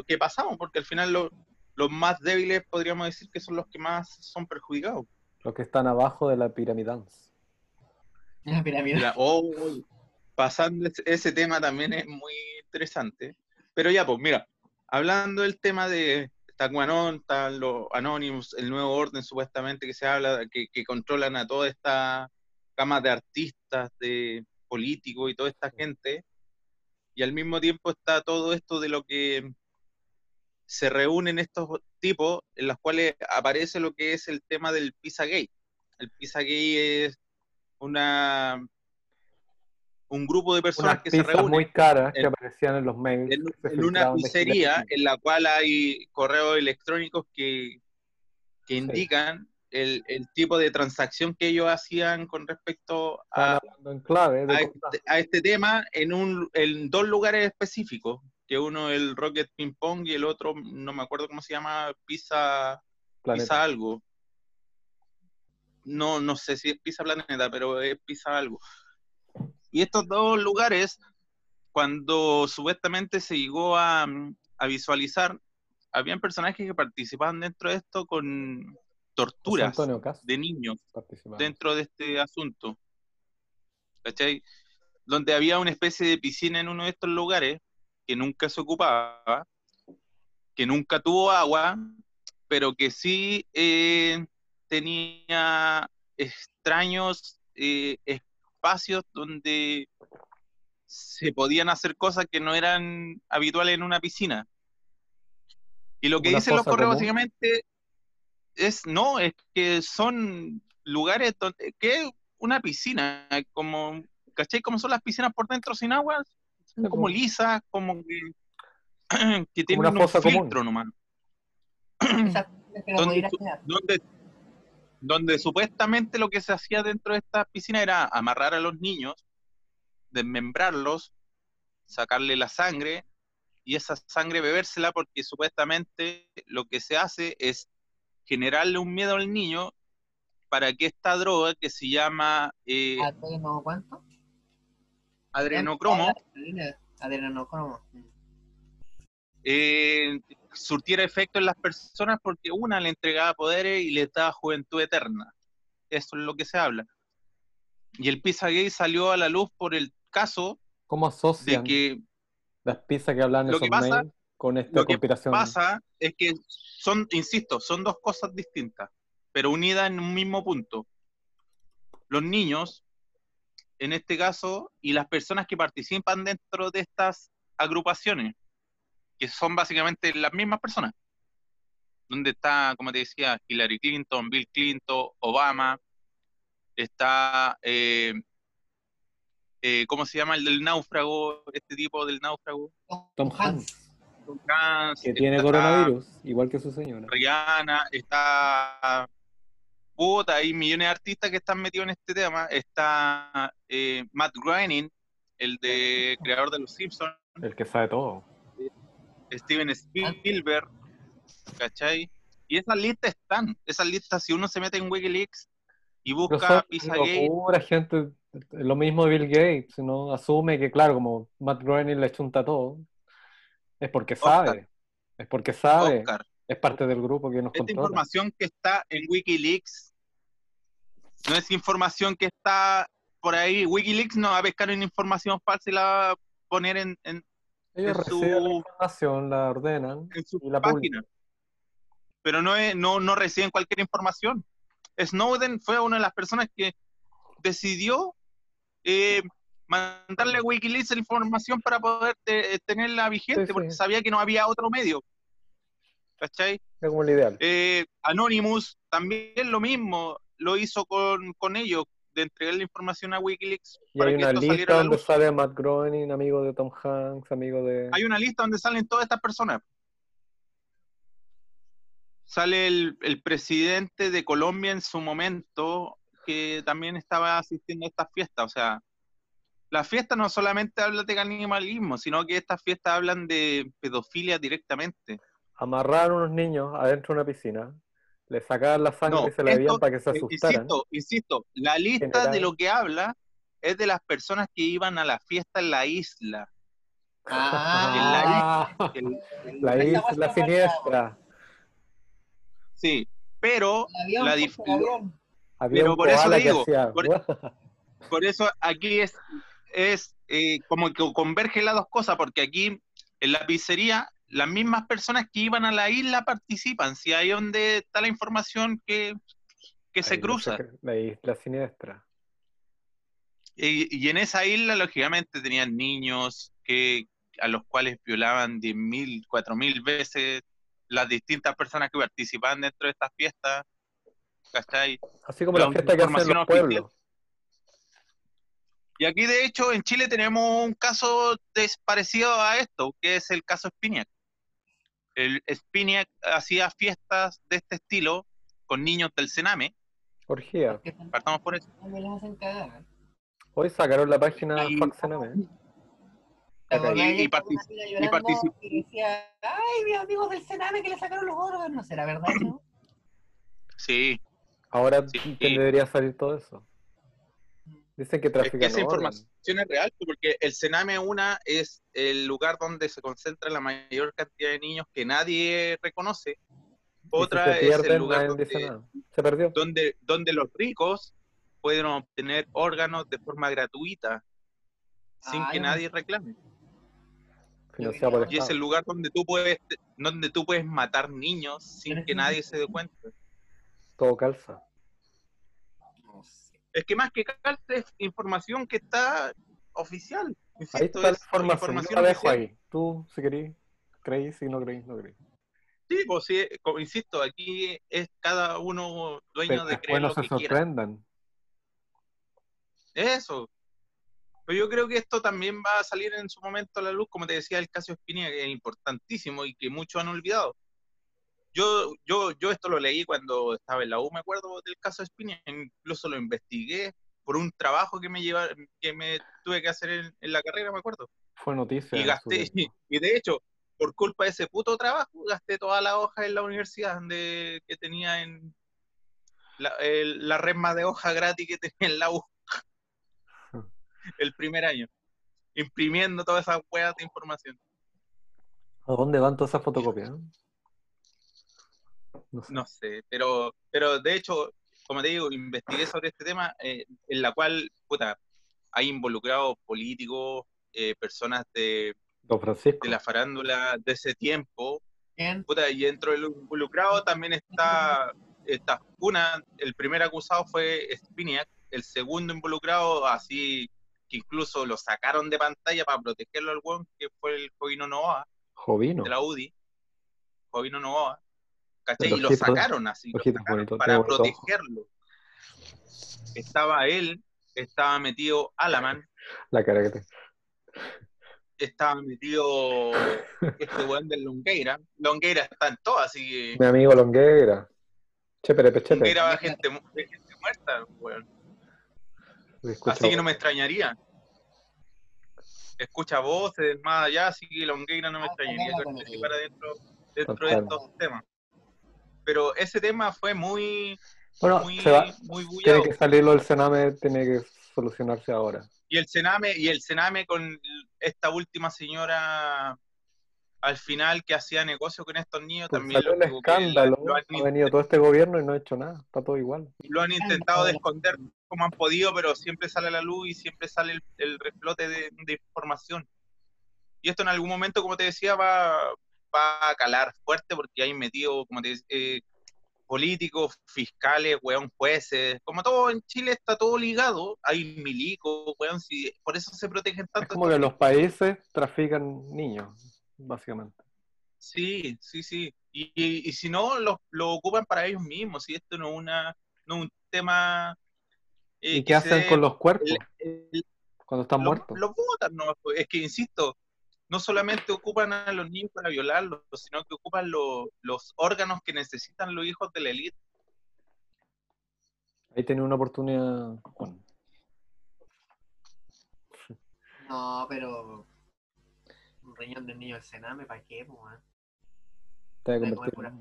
que, pasamos, porque al final lo- los más débiles podríamos decir que son los que más son perjudicados. Los que están abajo de la piramidance. La pirámide. Mira, oh, pasando ese, ese tema también es muy interesante. Pero ya, pues mira, hablando del tema de QAnon, están los Anonymous, el nuevo orden supuestamente que se habla, que, que controlan a toda esta gama de artistas, de políticos y toda esta gente. Y al mismo tiempo está todo esto de lo que se reúnen estos tipos en los cuales aparece lo que es el tema del Pizzagate. El Pizzagate es una un grupo de personas Unas que se reúnen muy caras que en- aparecían en los mails. en, que una pizzería en la cual hay correos electrónicos que, que indican el, el tipo de transacción que ellos hacían con respecto a, en clave a este, a este tema en, un, en dos lugares específicos, que uno el Rocket Ping Pong y el otro, no me acuerdo cómo se llama, Pizza. Pizza algo. No, no sé si es Pizza Planeta, pero es Pizza algo. Y estos dos lugares, cuando supuestamente se llegó a, a visualizar, habían personajes que participaban dentro de esto con torturas de niños dentro de este asunto. ¿Cachai? Donde había una especie de piscina en uno de estos lugares que nunca se ocupaba, que nunca tuvo agua, pero que sí eh, tenía extraños eh, espacios donde se podían hacer cosas que no eran habituales en una piscina. Y lo que ¿Una dicen los correos común? básicamente es, no, es que son lugares donde, que una piscina, como, ¿cachai? Como son las piscinas por dentro sin agua, son como lisas, como que, <clears throat> que tienen una un fosa común. filtro nomás. <clears throat> Esas que no ¿Dónde podía ir a tú- quedar. donde, donde supuestamente lo que se hacía dentro de esta piscina era amarrar a los niños, desmembrarlos, sacarle la sangre y esa sangre bebérsela porque supuestamente lo que se hace es generarle un miedo al niño para que esta droga que se llama eh, ¿Adreno cuánto? adrenocromo Adrenocromo. eh, surtiera efecto en las personas porque una le entregaba poderes y le daba juventud eterna. Eso es lo que se habla. Y el Pizzagate salió a la luz por el caso ¿Cómo de asocian que las pizzas que hablan en lo esos que pasa- mails con esta lo que conspiración? pasa es que son, insisto, son dos cosas distintas, pero unidas en un mismo punto. Los niños, en este caso, y las personas que participan dentro de estas agrupaciones, que son básicamente las mismas personas, donde está, como te decía, Hillary Clinton, Bill Clinton, Obama, está, eh, eh, ¿cómo se llama el del náufrago? Este tipo del náufrago. Tom Hanks, Que tiene coronavirus, igual que su señora. Rihanna, está puta, hay millones de artistas que están metidos en este tema. Está eh, Matt Groening, el de creador de Los Simpsons, El que sabe todo. Steven Spielberg, ¿cachai? Y esas listas están, esas listas, si uno se mete en Wikileaks y busca Pizzagate, locura, gente. Lo mismo de Bill Gates, ¿no? Asume que, claro, como Matt Groening le chunta todo, es porque sabe. Oscar. Es porque sabe. Oscar, Es parte del grupo que nos esta controla. información que está en Wikileaks no es información que está por ahí. Wikileaks no va a pescar en información falsa y la va a poner en, en, Ellos en su- la información, la ordenan. en su Y la página. Pero no, es, no, no reciben cualquier información. Snowden fue una de las personas que decidió eh, mandarle a Wikileaks la información para poder te- tenerla vigente, Sí, sí. porque sabía que no había otro medio. ¿Cachai? Es como el ideal. Eh, Anonymous también lo mismo, lo hizo con, con ellos, de entregar la información a Wikileaks Y para hay que una lista donde sale Matt Groening, amigo de Tom Hanks, amigo de... Hay una lista donde salen todas estas personas. Sale el, el presidente de Colombia en su momento, que también estaba asistiendo a estas fiestas. O sea, las fiestas no solamente hablan de canibalismo, sino que estas fiestas hablan de pedofilia directamente. Amarrar a unos niños adentro de una piscina, le sacaban la sangre No, y se la bebían para que se Eh, asustaran. Insisto, insisto, la lista General. de lo que habla es de las personas que iban a la fiesta en la isla. Ah, El- la isla <laughs> siniestra. sí, pero avión, la dif- avión. Pero por eso digo, por eso aquí es, es eh, como que convergen las dos cosas, porque aquí en la pizzería las mismas personas que iban a la isla participan, si ahí es donde está la información que, que se cruza. La isla siniestra. Y, y en esa isla, lógicamente, tenían niños que, a los cuales violaban 10.000, 4.000 veces las distintas personas que participaban dentro de estas fiestas. ¿Cachai? Así como La la fiesta que hacen los pueblos. Y aquí, de hecho, en Chile tenemos un caso parecido a esto, que es el caso Spiniak. El Spiniak hacía fiestas de este estilo con niños del Sename. Orgía. Partamos por eso. me las hacen cagar. Hoy sacaron la página Y- Fox NM. ¿Te Ok. acordás Y- y ayer cuando partici- una tía y decía, ay, mis amigos del Sename que le sacaron los órganos? No será verdad, ¿no? Sí, Ahora Sí. te debería salir todo eso. Dicen que es trafican que esa información es real, porque el Sename una es el lugar donde se concentra la mayor cantidad de niños que nadie reconoce. Si Otra es el lugar donde, nada. Se perdió. donde, donde los ricos pueden obtener órganos de forma gratuita, sin Ah, que nadie reclame. Y es el lugar donde tú puedes, donde tú puedes matar niños sin es que- nadie se dé cuenta. Todo calza. Es que más que calce es información que está oficial. Ahí Insisto, está la es información. La dejo ahí. Tú, si querís, creís. Si no creís, no creís. Sí, pues sí, como insisto, aquí es cada uno dueño Pero de creer lo se que quiera. sorprendan. Eso. Pero yo creo que esto también va a salir en su momento a la luz, como te decía, el caso Espina, que es importantísimo y que muchos han olvidado. Yo, yo, yo esto lo leí cuando estaba en la U, me acuerdo del caso Espina, incluso lo investigué por un trabajo que me lleva, que me tuve que hacer en, en la carrera, me acuerdo. Fue noticia. Y gasté, <laughs> y de hecho, por culpa de ese puto trabajo, gasté toda la hoja en la universidad de, que tenía en la, el- la resma de hoja gratis que tenía en la U <laughs> el primer año, imprimiendo todas esas huevas de información. ¿A dónde van todas esas fotocopias? No sé. No sé, pero, pero de hecho, como te digo, investigué sobre este tema, eh, en la cual, puta, hay involucrados políticos, eh, personas de, Don Francisco. de la farándula de ese tiempo, y dentro del involucrado también está, está una, el primer acusado fue Spiniak, el segundo involucrado, así que incluso lo sacaron de pantalla para protegerlo al weón, que fue el Jovino Novoa, Jovino. de la UDI, Jovino Novoa, ¿cachai? Y lo sacaron así, lo ojito sacaron bonito, para protegerlo. Estaba él, estaba metido Alaman, La cara que te. estaba metido este weón del Longueira, Longueira está en todo, así que... Mi amigo Longueira. Cheperepe, chepe. Longueira va gente, gente muerta, weón. Así que no me extrañaría. Escucha voces más allá, así que Longueira no me Ah, extrañaría que participara dentro, dentro de estos temas. Pero ese tema fue muy, Bueno, muy, se va. muy Tiene que salir lo del Sename, tiene que solucionarse ahora. Y el Sename, y el Sename con esta última señora al final que hacía negocio con estos niños Pues también salió un lo, que escándalo. lo han, Ha venido todo este gobierno y no ha hecho nada. Está todo igual. lo han intentado de esconder como han podido, pero siempre sale a la luz y siempre sale el, el reflote de, de información. Y esto en algún momento, como te decía, va, va a calar fuerte porque hay metido, como te decía, eh, políticos, fiscales, weón, jueces, como todo en Chile está todo ligado, hay milicos, weón, si, por eso se protegen Es tanto. como que los países trafican niños, básicamente. Sí, sí, sí. Y, y- y si no, lo, lo ocupan para ellos mismos, y esto no es una, no un tema... eh, ¿Y qué hacen con los cuerpos el- el- cuando están lo- muertos? Los votan, no, es que insisto, no solamente ocupan a los niños para violarlos, sino que ocupan lo- los órganos que necesitan los hijos de la élite. Ahí tenía una oportunidad. Juan. No, pero. Un riñón de niño del Sename, ¿para qué, pues? Te pura-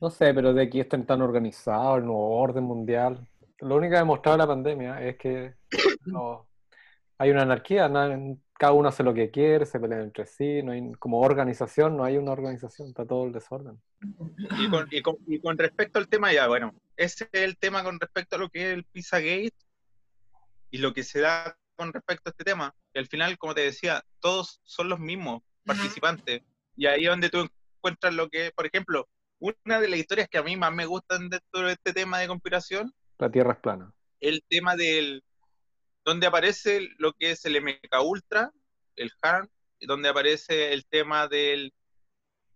No sé, pero de aquí están tan organizados, el nuevo orden mundial. Lo único que ha demostrado la pandemia es que <coughs> no, hay una anarquía, na- cada uno hace lo que quiere, se pelean entre sí, no hay, como organización no hay una organización, está todo el desorden. Y con, y, con, y con respecto al tema, ya, bueno, ese es el tema con respecto a lo que es el Pizzagate y lo que se da con respecto a este tema. Que al final, como te decía, todos son los mismos participantes. Y ahí es donde tú encuentras lo que, por ejemplo, una de las historias que a mí más me gustan dentro de este tema de conspiración, La Tierra es plana. el tema del donde aparece lo que es el MK Ultra, el HARM, y donde aparece el tema del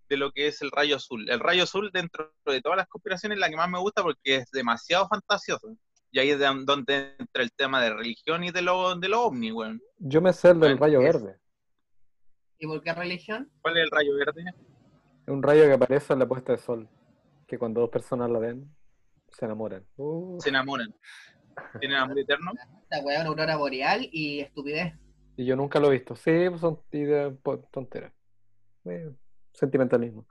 de lo que es el rayo azul. El rayo azul dentro de todas las conspiraciones es la que más me gusta porque es demasiado fantasioso. Y ahí es de donde entra el tema de religión y de lo, de lo ovni, weón. Yo me sé el del rayo es- verde. ¿Y por qué religión? ¿Cuál es el rayo verde? Es un rayo que aparece en la puesta de sol, que cuando dos personas la ven, se enamoran. Uh, Se enamoran. Tienen amor eterno. Esta weá, una aurora boreal y estupidez. y yo nunca lo he visto. Sí, pues son ideas po- tonteras. Eh, sentimentalismo.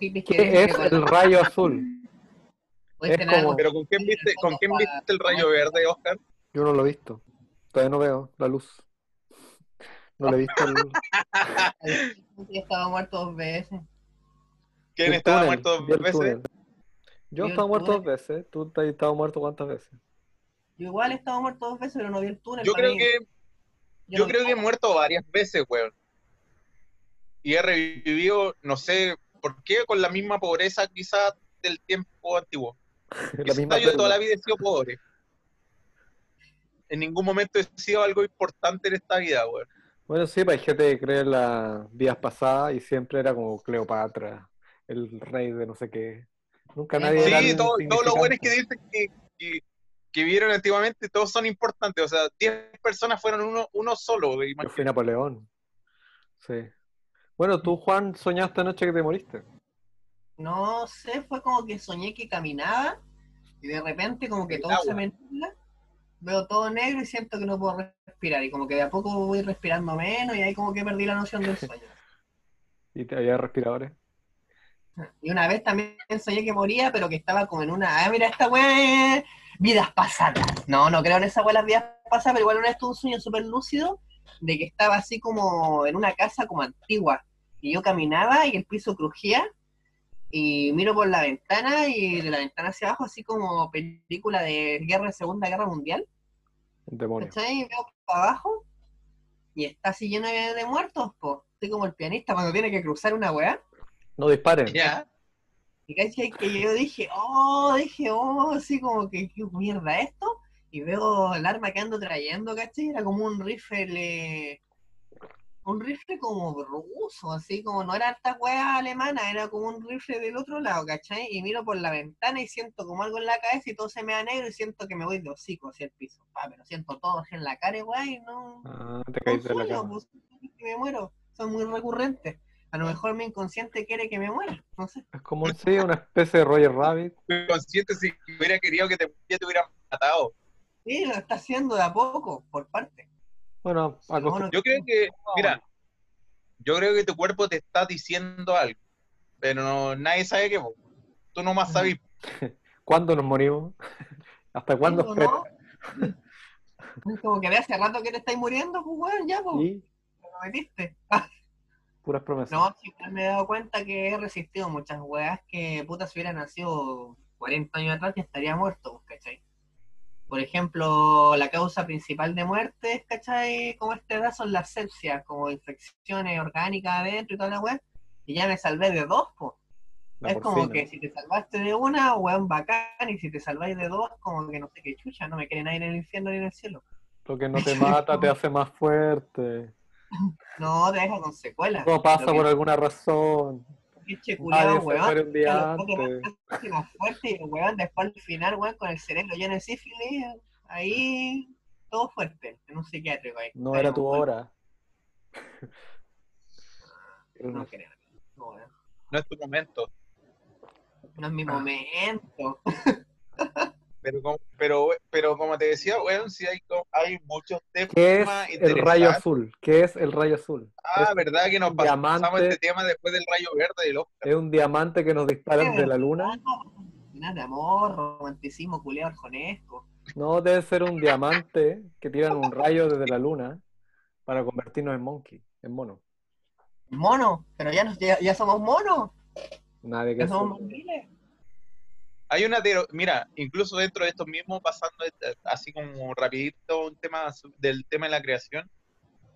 Hippies que ¿Qué es que el rayo azul? es como- algo- Pero ¿con quién viste, con quién viste el rayo verde, Oscar? Yo no lo he visto. Todavía no veo la luz. No le he visto el, <laughs> estado muerto dos veces. ¿Quién el estaba túnel, muerto dos veces? túnel. Yo estado muerto dos veces. Tú te has estado muerto cuántas veces. Yo igual he estado muerto dos veces, pero no vi el túnel. Yo creo mí. que Yo no creo vi que he muerto varias veces, weón. Y he revivido, no sé por qué, con la misma pobreza quizás del tiempo antiguo. <laughs> la misma yo toda la vida he sido pobre. En ningún momento he sido algo importante en esta vida, weón. Bueno, sí, pues hay gente que cree en las vidas pasadas y siempre era como Cleopatra, el rey de no sé qué. Nunca Sí, nadie era Sí, alguien todo- todos los buenos que dicen que, que, que vieron antiguamente, todos son importantes. O sea, 10 personas fueron uno, uno solo. Yo fui Napoleón. Sí. Bueno, tú, Juan, soñaste anoche que te moriste. No sé, fue como que soñé que caminaba y de repente como que El todo se me nubla, veo todo negro y siento que no puedo respirar y como que de a poco voy respirando menos y ahí como que perdí la noción del sueño. <laughs> Y te había respiradores. Y una vez también soñé que moría, pero que estaba como en una, ah, mira esta weá, vidas pasadas. No, no creo en esa weá las vidas pasadas, pero igual una vez tuve un sueño súper lúcido de que estaba así como en una casa como antigua. Y yo caminaba y el piso crujía y miro por la ventana y de la ventana hacia abajo así como película de guerra de Segunda Guerra Mundial. Un demonio. ¿Cachai? Y veo para abajo y está así lleno de, de muertos, po. Estoy como el pianista cuando tiene que cruzar una weá. No disparen. Ya. Y cachai que yo dije, oh, dije, oh, así como que, qué mierda esto. Y veo el arma que ando trayendo, ¿cachai? Era como un rifle, un rifle como ruso, así como no era harta wea alemana, era como un rifle del otro lado, ¿cachai? Y miro por la ventana y siento como algo en la cabeza y todo se me da negro y siento que me voy de hocico hacia el piso. Ah, pero siento todo así en la cara, weá, y no, Ah, te caíste de la cama. pues, me muero. Son muy recurrentes. A lo mejor mi inconsciente quiere que me muera, no sé. Es como sí, una especie de Roger Rabbit. Estoy consciente si hubiera querido que te, te hubieran matado. Sí, lo está haciendo de a poco, por parte. Bueno, algo Bueno, Yo creo que, mira, yo creo que tu cuerpo te está diciendo algo, pero no- nadie sabe qué. Tú nomás sabes. <laughs> ¿Cuándo nos morimos? <laughs> ¿Hasta cuándo ¿no? Como que de hace rato que te estáis muriendo, pues ya, pues, Y te lo metiste. <laughs> puras promesas. No, igual me he dado cuenta que he resistido muchas weas que puta si hubiera nacido 40 años atrás ya estaría muerto, pues, ¿cachai? Por ejemplo, la causa principal de muerte, ¿cachai? Como a esta edad son las sepsias, como infecciones orgánicas adentro y toda la wea. Y ya me salvé de dos, pues. La es como que si te salvaste de una, weón, bacán, y si te salváis de dos, como que no sé qué chucha, no me quiere nadie en el infierno ni en el cielo. Lo que no te mata te hace más fuerte. <laughs> No, te deja con secuelas. Todo pasa que- por alguna razón. pinche se weón. un día antes. más- fuerte y el weón después al final, weón, con el cerebro lleno de sífilis, ahí todo fuerte, en un psiquiátrico ahí. No Ahí, era tu hora. <laughs> No creo. No. No es tu momento. No es mi momento. <laughs> Pero como, pero, pero como te decía, bueno, sí hay, hay muchos temas ¿Qué es el rayo azul? ¿Qué es el rayo azul? Ah, Es verdad que nos pasamos diamante. este tema después del rayo verde y lo ¿Es un diamante que nos disparan de la luna? No, de amor, romanticismo culiado arjonesco. No, debe ser un diamante que tiran un rayo desde la luna para convertirnos en monkey, en mono. Mono, pero ya, nos, ya, ya somos monos, Nadie que ya somos mondiles. Hay una mira, incluso dentro de esto mismo, pasando eh, así como rapidito un tema del tema de la creación,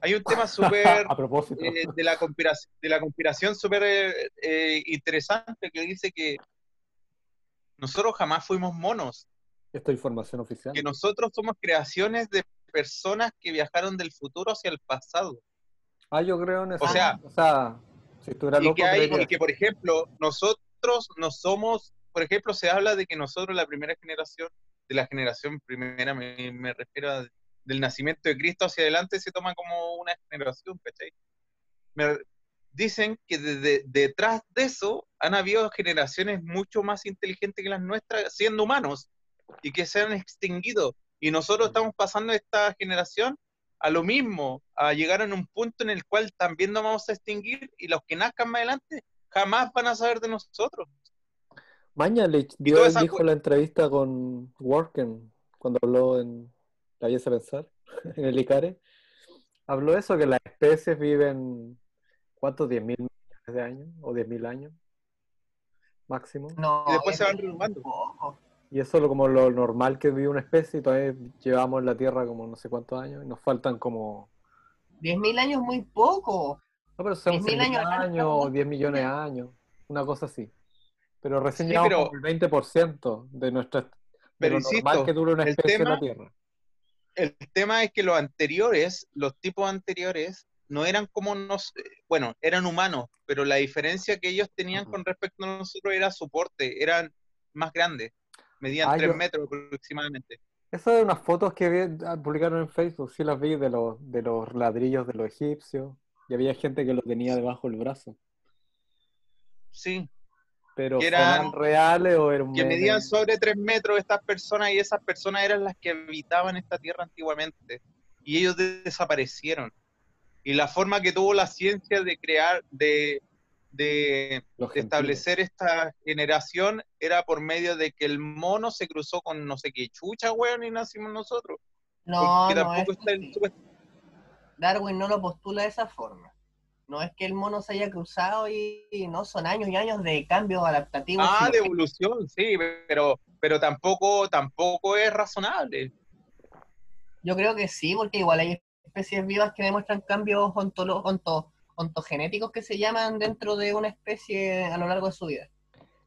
hay un tema <laughs> súper a propósito. eh, de la conspiración, de la conspiración súper eh, interesante que dice que nosotros jamás fuimos monos, Esta información oficial. que nosotros somos creaciones de personas que viajaron del futuro hacia el pasado. Ah, yo creo en eso. O sea- o sea si estuviera Y loco, que, hay, y que, por ejemplo, nosotros no somos, por ejemplo, se habla de que nosotros, la primera generación, de la generación primera, me, refiero a- del nacimiento de Cristo hacia adelante, se toma como una generación, ¿cachai? Me- dicen que detrás de eso han habido generaciones mucho más inteligentes que las nuestras, siendo humanos, y que se han extinguido. Y nosotros estamos pasando esta generación a lo mismo, a llegar en un punto en el cual también nos vamos a extinguir y los que nazcan más adelante jamás van a saber de nosotros. Mañalich Y dio, esa dijo la entrevista con Worken, cuando habló en La Belleza Pensar, <laughs> en el ICARE, habló eso, que las especies viven, ¿cuántos? ¿10 mil millones de años? ¿O 10 mil años? Máximo. No, Y después es se van renovando. Y eso es lo- como lo normal que vive una especie, y todavía llevamos en la Tierra como no sé cuántos años, y nos faltan como... 10.000 años muy poco. No, pero son 10.000 100 mil años, años o 10 millones de años, una cosa así. Pero recién Sí, pero- como el 20% de nuestra de Pero lo insisto, normal que dura una el especie en la tema- Tierra. El tema es que los anteriores, los tipos anteriores, no eran como nos, bueno, eran humanos, pero la diferencia que ellos tenían con respecto a nosotros era su porte, eran más grandes, medían Ah, 3 yo- metros aproximadamente. Esas de unas fotos que vi- ah, publicaron en Facebook, sí las vi de los, de los ladrillos de los egipcios, y había gente que lo tenía debajo del brazo. Sí, Pero Que eran- ¿serán reales o era un que medían sobre 3 metros estas personas y esas personas eran las que habitaban esta tierra antiguamente y ellos de- desaparecieron. Y la forma que tuvo la ciencia de crear, de, de, de establecer esta generación era por medio de que el mono se cruzó con no sé qué chucha, weón, y nacimos nosotros. No, Porque no es tampoco está el así. supuesto- Darwin no lo postula de esa forma. No es que el mono se haya cruzado y, y no son años y años de cambios adaptativos. Ah, de evolución, sí, pero, pero tampoco, tampoco es razonable. Yo creo que sí, porque igual hay especies vivas que demuestran cambios ontolo- onto- ontogenéticos que se llaman dentro de una especie a lo largo de su vida.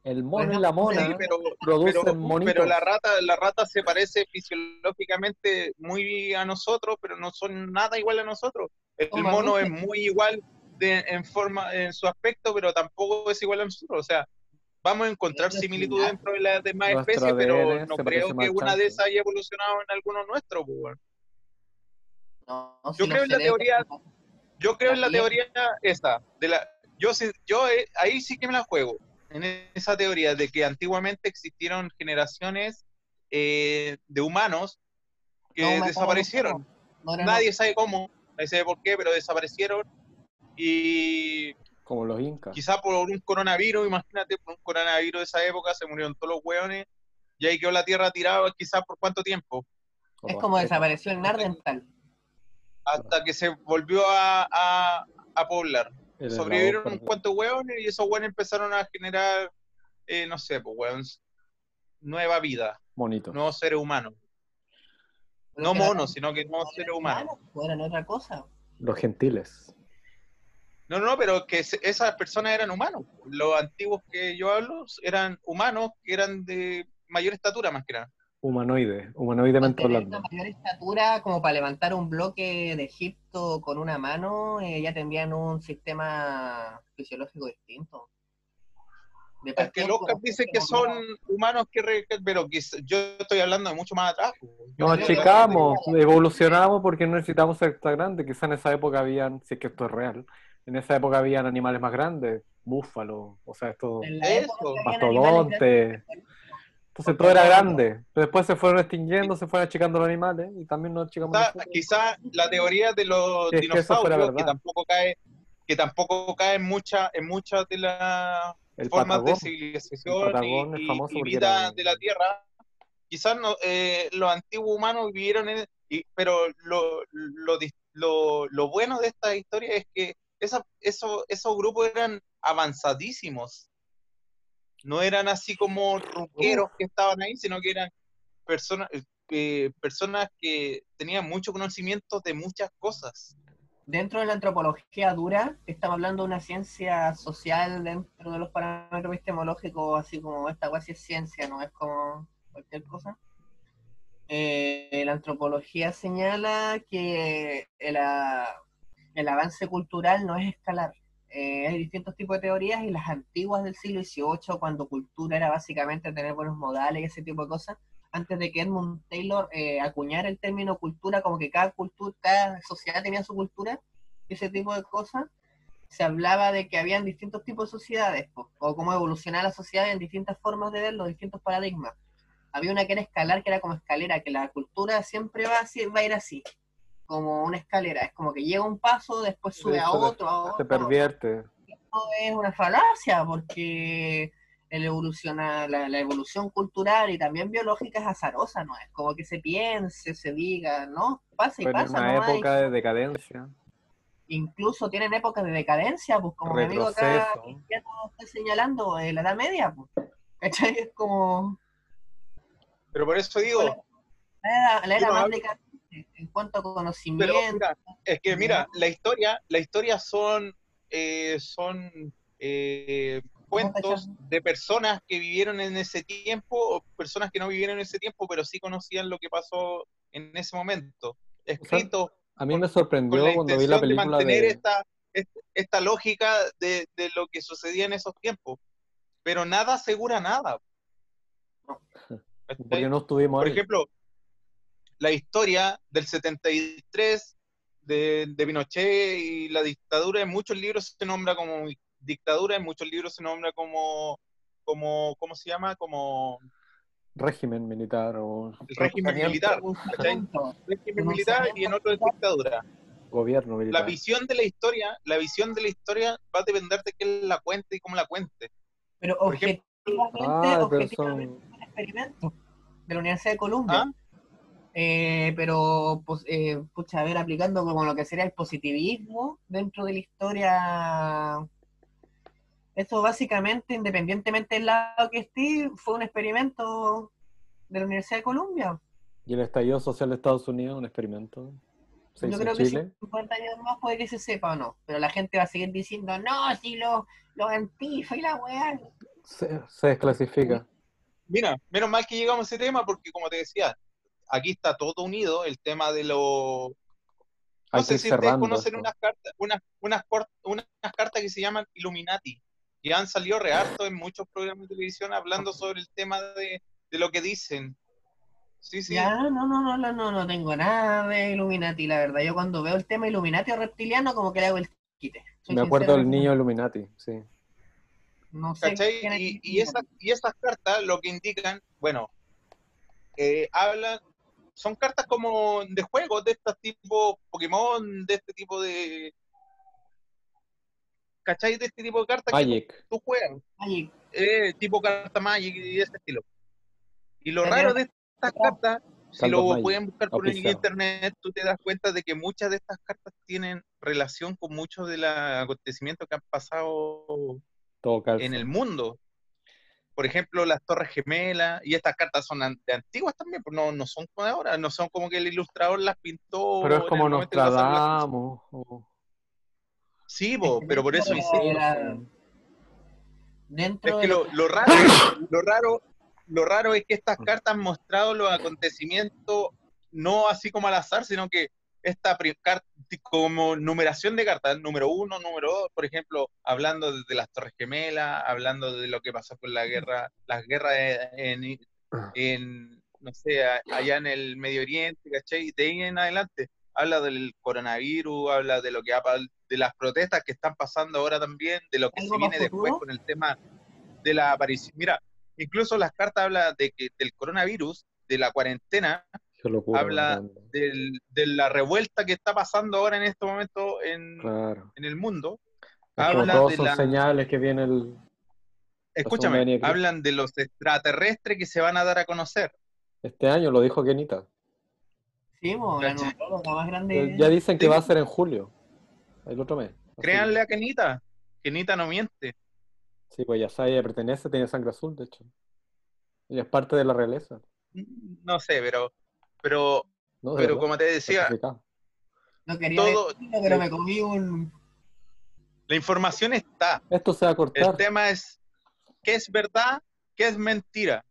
El mono y la mona Sí, pero, producen pero, monitos. pero la rata, la rata se parece fisiológicamente muy a nosotros, pero no son nada igual a nosotros. El mono es muy igual de, en forma, en su aspecto, pero tampoco es igual a nosotros. O sea, vamos a encontrar similar. dentro de las demás Nuestro especies, pero no creo que una de esas haya evolucionado en alguno nuestro. pues. No, Yo si creo en la teoría- Yo creo en la teoría esa, de la, yo, sí- yo eh, ahí sí que me la juego, en esa teoría de que antiguamente existieron generaciones eh, de humanos que No, desaparecieron. no, no, no, Nadie sabe cómo, nadie sabe por qué, pero desaparecieron y Como los incas. quizá por un coronavirus, imagínate, por un coronavirus de esa época se murieron todos los hueones y ahí quedó la tierra tirada quizá por cuánto tiempo, Es como desapareció el Nardental. hasta que se volvió a, a- a poblar. El sobrevivieron eslabón un perdido. cuantos hueones y esos hueones empezaron a generar, eh, no sé, pues hueón, nueva vida, Monitos. nuevos seres humanos. Pero No monos, sino que nuevos seres humanos. Fueran otra cosa. Los gentiles. No, no, no, pero que esas personas eran humanos. Los antiguos que yo hablo eran humanos que eran de mayor estatura más que nada. Humanoide. Humanoidemente hablando. una mayor estatura como para levantar un bloque de Egipto con una mano, eh, ya tendrían un sistema fisiológico distinto. De Es que como- dice que son humanos que... re- pero que yo estoy hablando de mucho más atrás. Yo Nos achicamos, evolucionamos porque no necesitamos ser tan grandes. Quizá en esa época habían, si es que esto es real, en esa época habían animales más grandes, búfalos, o sea, estos que mastodontes. Entonces todo era grande. Pero después se fueron extinguiendo, se fueron achicando los animales y también nos achicamos Quizá, nosotros. quizá la teoría de los que fuera dinosaurios, que verdad. tampoco cae, que tampoco cae en mucha, en muchas de las formas Patagón. de civilización y, y vida era- de la Tierra. Quizás no, eh, los antiguos humanos vivieron en... y- pero lo, lo, lo, lo bueno de esta historia es que esa, eso, esos grupos eran avanzadísimos. No eran así como ruqueros que estaban ahí, sino que eran personas, eh, personas que tenían mucho conocimiento de muchas cosas. Dentro de la antropología dura, estamos hablando de una ciencia social dentro de los parámetros epistemológicos, así como esta cuasi es ciencia, no es como cualquier cosa. Eh, la antropología señala que el, a- el avance cultural no es escalar. Eh, hay distintos tipos de teorías y las antiguas del siglo XVIII, cuando cultura era básicamente tener buenos modales y ese tipo de cosas, antes de que Edmund Taylor eh, acuñara el término cultura, como que cada cultura, cada sociedad tenía su cultura, ese tipo de cosas, se hablaba de que habían distintos tipos de sociedades, o cómo evolucionaba la sociedad en distintas formas de verlo, distintos paradigmas. Había una que era escalar, que era como escalera, que la cultura siempre va, va a ir así, como una escalera, es como que llega un paso, después sube a otro, a otro. Se pervierte. Esto es una falacia, porque el evoluciona, la, la evolución cultural y también biológica es azarosa, ¿no? Es como que se piense, se diga, ¿no? Pasa y Pero pasa, una ¿no? Hay- época de decadencia. incluso tienen épocas de decadencia, pues como mi amigo acá Retroceso. Cristiano está señalando, eh, la Edad Media, pues. ¿Cachai? Es como Pero por eso digo, la era, la era Yo no más hablo- decadente en cuanto a Pero conocimiento. mira, es que mira, la historia, la historia son, eh, son eh, cuentos de personas que vivieron en ese tiempo o personas que no vivieron en ese tiempo, pero sí conocían lo que pasó en ese momento. Escrito A mí me con sorprendió cuando vi la intención de película mantener de... esta, est- esta lógica de, de lo que sucedía en esos tiempos. Pero nada asegura nada. <laughs> Porque no estuvimos Por ahí. ejemplo, la historia del 73 de, de Pinochet y la dictadura, en muchos libros se nombra como dictadura, en muchos libros se nombra como, como ¿cómo se llama? Como régimen militar o el régimen militar, régimen militar y en otro es dictadura. gobierno La militar. visión de la historia, la visión de la historia va a depender de quién la cuente y cómo la cuente. Pero ejemplo- objetivamente, Ah, objetivamente son... un experimento de la Universidad de Columbia. ¿Ah? Eh, pero, pues, eh, pucha, a ver, aplicando como lo que sería el positivismo dentro de la historia. Eso básicamente, independientemente del lado que esté, fue un experimento de la Universidad de Columbia. Y el estallido social de Estados Unidos, un experimento. Se Yo creo en que si Chile. 50 años más puede que se sepa o no, pero la gente va a seguir diciendo, no, si los los antifa y la weá. Se, se desclasifica. Mira, menos mal que llegamos a ese tema porque, como te decía, aquí está todo unido, el tema de los... No Hay que sé si ustedes conocen esto. unas cartas, unas, unas, unas cartas que se llaman Illuminati, que han salido re harto en muchos programas de televisión hablando sobre el tema de, de lo que dicen. Sí, sí. Ya, no, no, no, no, no, no tengo nada de Illuminati, la verdad. Yo cuando veo el tema Illuminati o reptiliano, como que le hago el quite. Soy Me acuerdo del niño Illuminati, sí. No sé Y, y, esas, y esas cartas lo que indican, bueno, eh, hablan, son cartas como de juegos, de este tipo Pokémon, de este tipo de... ¿Cachai? De este tipo de cartas que Magic. tú juegas, Ay, eh, tipo carta Magic y de ese estilo. Y lo raro de estas cartas, si lo Magic, pueden buscar por el internet, tú te das cuenta de que muchas de estas cartas tienen relación con muchos de los acontecimientos que han pasado Todo en el mundo. Por ejemplo, las Torres Gemelas, y estas cartas son de antiguas también, pues no, no son como de ahora, no son como que el ilustrador las pintó. Pero es como. Nostradamus. o- Sí, pero por eso Dentro Es de que lo, lo raro, lo raro, lo raro es que estas cartas han mostrado los acontecimientos no así como al azar, sino que esta como numeración de cartas, número uno, número dos, por ejemplo, hablando de, de las Torres Gemelas, hablando de lo que pasó con la guerra, las guerras en, en, no sé, allá en el Medio Oriente, ¿cachai? De ahí en adelante, habla del coronavirus, habla de lo que ha de las protestas que están pasando ahora también, de lo que ¿Algo se viene después con el tema de la aparición. Mira, incluso las cartas hablan de que del coronavirus, de la cuarentena, locura. Habla- del- de la revuelta que está pasando ahora en este momento en, Claro. en el mundo. Es habla todos de son la- señales que viene el, escúchame, hablan de los extraterrestres que se van a dar a conocer. Este año lo dijo Kenita. Sí, mo, la más grande. Ya dicen que Sí. va a ser en julio. El otro mes. Así- Créanle a Kenita. Kenita no miente. Sí, pues ya sabe, ella pertenece, tiene sangre azul, de hecho. Y es parte de la realeza. No sé, pero, pero, pero verdad, como te decía. No quería todo- decirlo, pero me comí un. la información está. Esto se va a El cortar. tema es qué es verdad, qué es mentira.